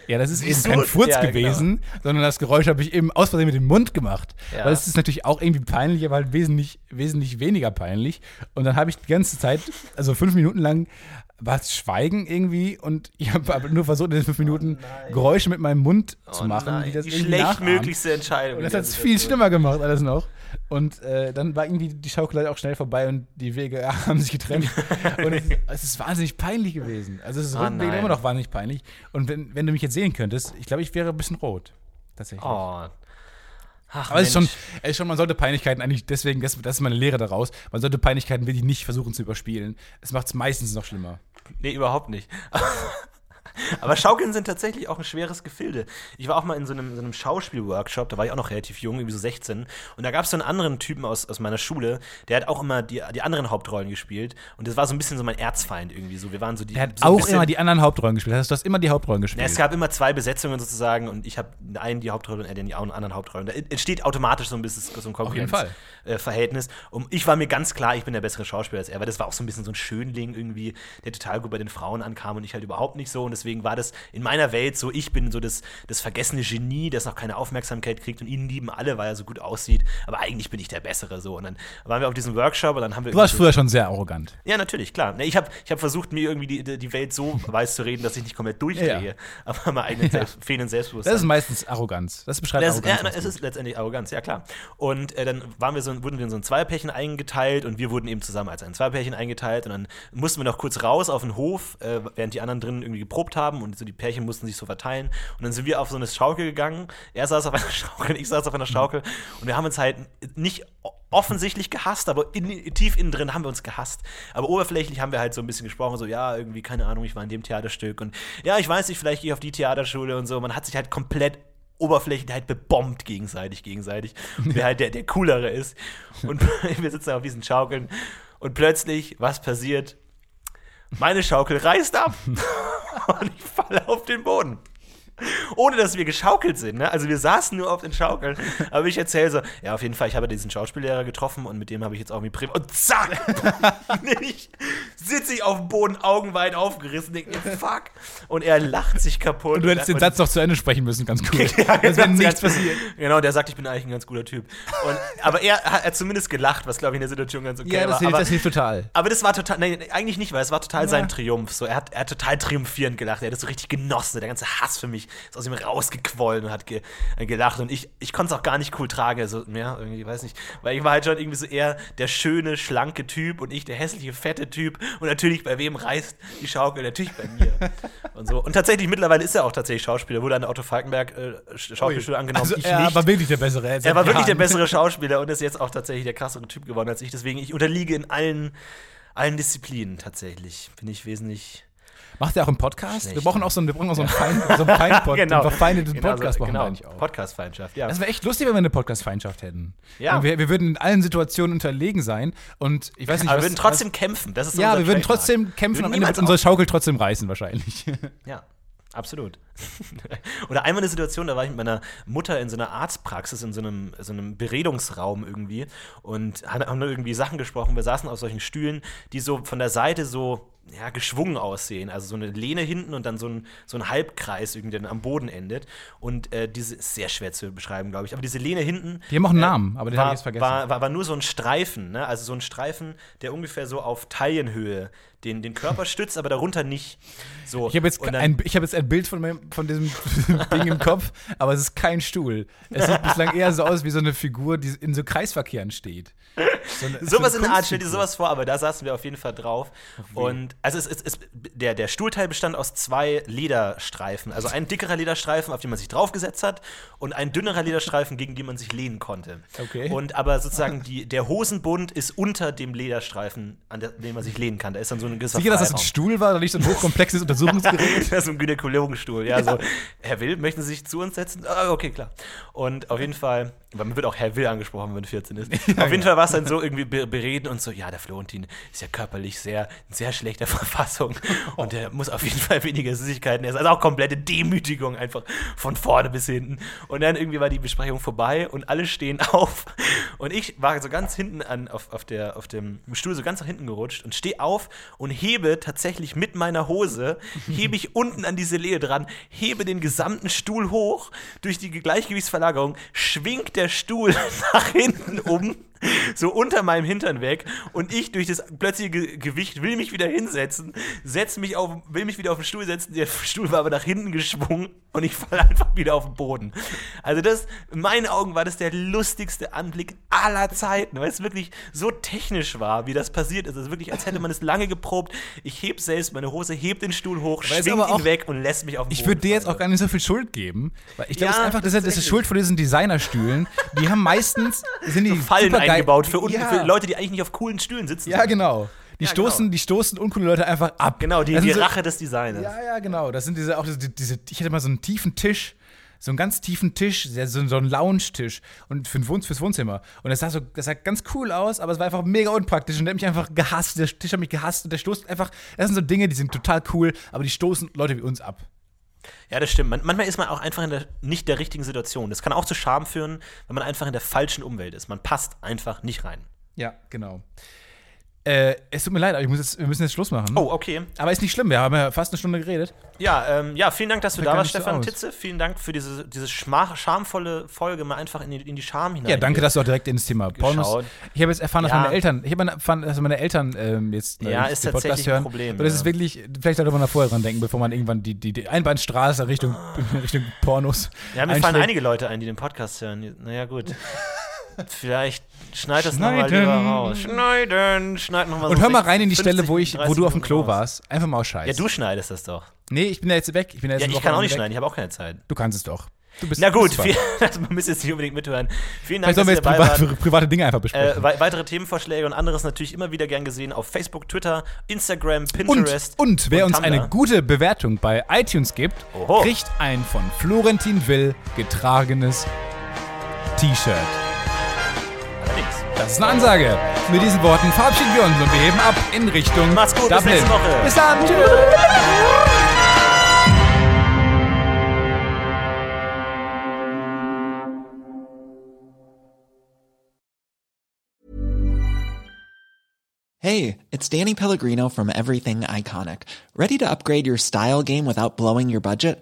Ja, das ist eben kein Furz
Ja,
gewesen, sondern das Geräusch habe ich eben aus Versehen mit dem Mund gemacht.
Ja.
Weil es ist natürlich auch irgendwie peinlich, aber halt wesentlich, wesentlich weniger peinlich. Und dann habe ich die ganze Zeit, also fünf Minuten lang, war es Schweigen irgendwie und ich habe aber nur versucht, in den fünf Minuten Geräusche mit meinem Mund zu machen,
Oh nein,
die das irgendwie nachahmen.
schlechtmöglichste Entscheidung.
Und das hat es viel
Situation.
schlimmer gemacht, alles noch. Und äh, dann war irgendwie die Schaukel auch schnell vorbei und die Wege ja, haben sich getrennt. und es, es ist wahnsinnig peinlich gewesen. Also es ist
Oh
rückblickend immer noch wahnsinnig peinlich. Und wenn, wenn du mich jetzt sehen könntest, ich glaube, ich wäre ein bisschen rot. Tatsächlich.
Oh. Ach,
Aber es ist, schon, es ist schon, man sollte Peinlichkeiten eigentlich, deswegen, das, das ist meine Lehre daraus, man sollte Peinlichkeiten wirklich nicht versuchen zu überspielen. Es macht es meistens noch schlimmer.
Nee, überhaupt nicht. Aber Schaukeln sind tatsächlich auch ein schweres Gefilde. Ich war auch mal in so einem, so einem Schauspielworkshop, da war ich auch noch relativ jung, irgendwie so 16. Und da gab es so einen anderen Typen aus, aus meiner Schule, der hat auch immer die, die anderen Hauptrollen gespielt. Und das war so ein bisschen so mein Erzfeind irgendwie so. Wir waren so die.
Er hat
so
auch immer die anderen Hauptrollen gespielt. Das heißt, du hast immer die Hauptrollen
Ja,
gespielt.
es gab immer zwei Besetzungen sozusagen und ich habe einen die Hauptrolle und er den die anderen Hauptrollen. Da entsteht automatisch so ein bisschen so ein. Konkurrenzverhältnis. Und ich war mir ganz klar, ich bin der bessere Schauspieler als er, weil das war auch so ein bisschen so ein Schönling irgendwie, der total gut bei den Frauen ankam und ich halt überhaupt nicht so. Und deswegen war das in meiner Welt so, ich bin so das, das vergessene Genie, das noch keine Aufmerksamkeit kriegt und ihn lieben alle, weil er so gut aussieht. Aber eigentlich bin ich der Bessere so. Und dann waren wir auf diesem Workshop und dann haben wir
du warst früher schon sehr arrogant.
ja, natürlich, klar. Ich habe ich hab versucht, mir irgendwie die, die Welt so weiß zu reden, dass ich nicht komplett durchdrehe.
Ja.
Aber mein eigenes Selbst, fehlenden Selbstbewusstsein.
Das ist meistens Arroganz. Das beschreibt
Das, ja,
Arroganz. ganz
es ist letztendlich Arroganz, ja klar. Und äh, dann waren wir so, wurden wir in so ein Zweierpärchen eingeteilt und wir wurden eben zusammen als ein Zweierpärchen eingeteilt und dann mussten wir noch kurz raus auf den Hof, äh, während die anderen drinnen irgendwie geprobt haben und so die Pärchen mussten sich so verteilen. Und dann sind wir auf so eine Schaukel gegangen. Er saß auf einer Schaukel, ich saß auf einer Schaukel und wir haben uns halt nicht offensichtlich gehasst, aber in, tief innen drin haben wir uns gehasst. Aber oberflächlich haben wir halt so ein bisschen gesprochen, so, ja, irgendwie, keine Ahnung, ich war in dem Theaterstück und ja, ich weiß nicht, vielleicht gehe ich auf die Theaterschule und so. Man hat sich halt komplett Oberflächen halt bebombt gegenseitig, gegenseitig. Wer halt der, der coolere ist. Und wir sitzen auf diesen Schaukeln und plötzlich, was passiert? Meine Schaukel reißt ab und ich falle auf den Boden. Ohne dass wir geschaukelt sind, ne? Also wir saßen nur auf den Schaukeln. Aber ich erzähle so, ja, auf jeden Fall, ich habe diesen Schauspiellehrer getroffen und mit dem habe ich jetzt auch irgendwie Prim. Und zack! ich sitze ich auf dem Boden, augenweit aufgerissen, denke mir, fuck. Und er lacht sich kaputt.
Und du hättest den Satz noch zu Ende sprechen müssen, ganz cool.
ja,
das wäre nichts passiert.
Genau, der sagt, ich bin eigentlich ein ganz guter Typ. Und, aber er hat, hat zumindest gelacht, was glaube ich in der Situation ganz okay
Ja, das
war.
hilft,
aber,
das hilft total.
aber das war total, nein, eigentlich nicht, weil es war total
Ja.
sein Triumph. So, er, hat, er hat total triumphierend gelacht. Er hat das so richtig genossen. Der ganze Hass für mich ist aus ihm rausgequollen und hat ge, äh, gelacht. Und ich, ich konnte es auch gar nicht cool tragen. Also, ja, irgendwie, weiß nicht. Weil ich war halt schon irgendwie so eher der schöne, schlanke Typ und ich der hässliche, fette Typ. Und natürlich, bei wem reißt die Schaukel? Natürlich bei mir. und so. Und tatsächlich, mittlerweile ist er auch tatsächlich Schauspieler. Wurde an der Otto Falkenberg äh, Sch- Schauspielschule angenommen.
Also, er
nicht.
war wirklich der Bessere.
Er war wirklich der bessere Schauspieler und ist jetzt auch tatsächlich der krassere Typ geworden als ich. Deswegen, ich unterliege in allen, allen Disziplinen tatsächlich. Bin ich wesentlich.
Macht er auch einen Podcast?
Schlecht.
Wir brauchen auch so einen, wir brauchen auch so einen, Fein, so einen Feind einen verfeindeten
Genau,
Podcast
so,
brauchen
genau.
wir eigentlich auch.
Podcast-Feindschaft, ja.
Das wäre echt lustig, wenn wir eine Podcast-Feindschaft hätten.
Ja.
Und Wir, wir würden in allen Situationen unterlegen sein und ich weiß nicht,
Aber
was,
wir würden trotzdem kämpfen. Das ist
was, Ja, wir würden trotzdem kämpfen,
Würden
am Ende wird
niemals
unsere Schaukel trotzdem reißen wahrscheinlich.
Ja, absolut. Oder einmal eine Situation, da war ich mit meiner Mutter in so einer Arztpraxis, in so einem, so einem Beredungsraum irgendwie und haben irgendwie Sachen gesprochen. Wir saßen auf solchen Stühlen, die so von der Seite so ja, geschwungen aussehen. Also so eine Lehne hinten und dann so ein, so ein Halbkreis irgendwie, der dann am Boden endet. Und äh, diese ist sehr schwer zu beschreiben, glaube ich. Aber diese Lehne hinten.
Die haben auch einen Namen, aber den habe ich jetzt vergessen.
War, war, war nur so ein Streifen, ne? Also so ein Streifen, der ungefähr so auf Taillenhöhe den, den Körper stützt, aber darunter nicht. So.
Ich habe jetzt,
dann-
ein, ich hab jetzt ein Bild von, meinem, von diesem Ding im Kopf, aber es ist kein Stuhl. Es sieht bislang eher so aus wie so eine Figur, die in so Kreisverkehren steht. So eine,
Sowas
so
in der Art, stell dir sowas vor, aber da saßen wir auf jeden Fall drauf. Und also es, es, es, der, der Stuhlteil bestand aus zwei Lederstreifen. Also ein dickerer Lederstreifen, auf den man sich draufgesetzt hat, und ein dünnerer Lederstreifen, gegen den man sich lehnen konnte.
Okay.
Und aber sozusagen die, der Hosenbund ist unter dem Lederstreifen, an der, dem man sich lehnen kann. Da ist dann so ein gewisser
Sicher, dass das ein. Stuhl war, oder nicht so ein hochkomplexes Untersuchungsgerät?
Das ist ein Gynäkologenstuhl. Ja, so, Herr Will, möchten Sie sich zu uns setzen? Ah, okay, klar. Und auf jeden Fall Weil man wird auch Herr Will angesprochen, wenn man 14 ist. Auf jeden Fall war es dann so irgendwie be bereden und so, ja, der Florentin ist ja körperlich sehr, in sehr schlechter Verfassung und der muss auf jeden Fall weniger Süßigkeiten essen. Also auch komplette Demütigung einfach von vorne bis hinten. Und dann irgendwie war die Besprechung vorbei und alle stehen auf und ich war so ganz hinten an, auf, auf, der, auf dem Stuhl so ganz nach hinten gerutscht und stehe auf und hebe tatsächlich mit meiner Hose, hebe ich unten an diese Lehe dran, hebe den gesamten Stuhl hoch durch die Gleichgewichtsverlagerung, schwingt der Stuhl nach hinten um so unter meinem Hintern weg und ich durch das plötzliche Gewicht will mich wieder hinsetzen, setz mich auf, will mich wieder auf den Stuhl setzen, der Stuhl war aber nach hinten geschwungen und ich falle einfach wieder auf den Boden. Also das, in meinen Augen war das der lustigste Anblick aller Zeiten, weil es wirklich so technisch war, wie das passiert ist. Es ist wirklich, als hätte man es lange geprobt. Ich heb selbst meine Hose, heb den Stuhl hoch, schwingt ihn auch, weg und lässt mich auf den
Boden. Ich würde dir jetzt auch gar nicht so viel Schuld geben, weil ich glaube, ja, das ist einfach, das, das ist, das ist Schuld von diesen Designerstühlen. Die haben meistens, sind die
Fallen eingebaut für, ja. für, Leute, die eigentlich nicht auf coolen Stühlen sitzen.
Ja, genau. Die, ja, stoßen, genau. die stoßen uncoole Leute einfach ab.
Genau, die, die Rache des Designers.
Ja, ja, genau. Das sind diese, auch diese, diese, ich hätte mal so einen tiefen Tisch, so einen ganz tiefen Tisch, so, so einen Lounge-Tisch und für Wohn fürs Wohnzimmer. Und das sah so, das sah ganz cool aus, aber es war einfach mega unpraktisch und der hat mich einfach gehasst. Der Tisch hat mich gehasst und der stoßt einfach, das sind so Dinge, die sind total cool, aber die stoßen Leute wie uns ab.
Ja, das stimmt. Man, manchmal ist man auch einfach in der, nicht der richtigen Situation. Das kann auch zu Scham führen, wenn man einfach in der falschen Umwelt ist. Man passt einfach nicht rein.
Ja, genau. Äh, es tut mir leid, aber ich muss jetzt, wir müssen jetzt Schluss machen.
Oh, okay.
Aber ist nicht schlimm, wir haben ja fast eine Stunde geredet.
Ja, ähm, ja vielen Dank, dass du da warst, Stefan so Titze. Vielen Dank für diese, diese schamvolle Folge, mal einfach in die, in die Scham hinein.
Ja, danke, dass du auch direkt ins Thema Pornos. Ich habe jetzt erfahren, dass ja. meine Eltern, ich habe erfahren, dass meine Eltern ähm, jetzt
äh, ja, ist den Podcast hören. Ein Problem,
Und das ja. ist wirklich, vielleicht sollte man da vorher dran denken, bevor man irgendwann die, die, die Einbahnstraße Richtung, Richtung Pornos.
Ja, mir fallen einige Leute ein, die den Podcast hören. Naja, gut. Vielleicht schneid das nochmal lieber raus. Schneiden, schneid nochmal
so Und hör mal rein in die Stelle, wo, ich, wo du auf dem Klo raus. warst. Einfach mal scheiße.
Ja, du schneidest das doch.
Nee, ich bin ja jetzt weg. Ich, bin ja,
jetzt ja, ich kann auch nicht weg. schneiden, ich habe auch keine Zeit.
Du kannst es doch.
Na gut, viel, also man muss jetzt nicht unbedingt mithören. Vielen Dank,
Vielleicht wir jetzt private, private Dinge einfach besprechen.
Äh, weitere Themenvorschläge und anderes natürlich immer wieder gern gesehen auf Facebook, Twitter, Instagram, Pinterest.
Und, und wer und uns eine gute Bewertung bei iTunes gibt, Oho. kriegt ein von Florentin Will getragenes T-Shirt. Das ist eine Ansage. Mit diesen Worten verabschieden wir uns und wir heben ab in Richtung
Macht's gut,
Dublin.
bis nächste Woche.
Bis dann. Tschüss.
Hey, it's Danny Pellegrino from Everything Iconic. Ready to upgrade your style game without blowing your budget?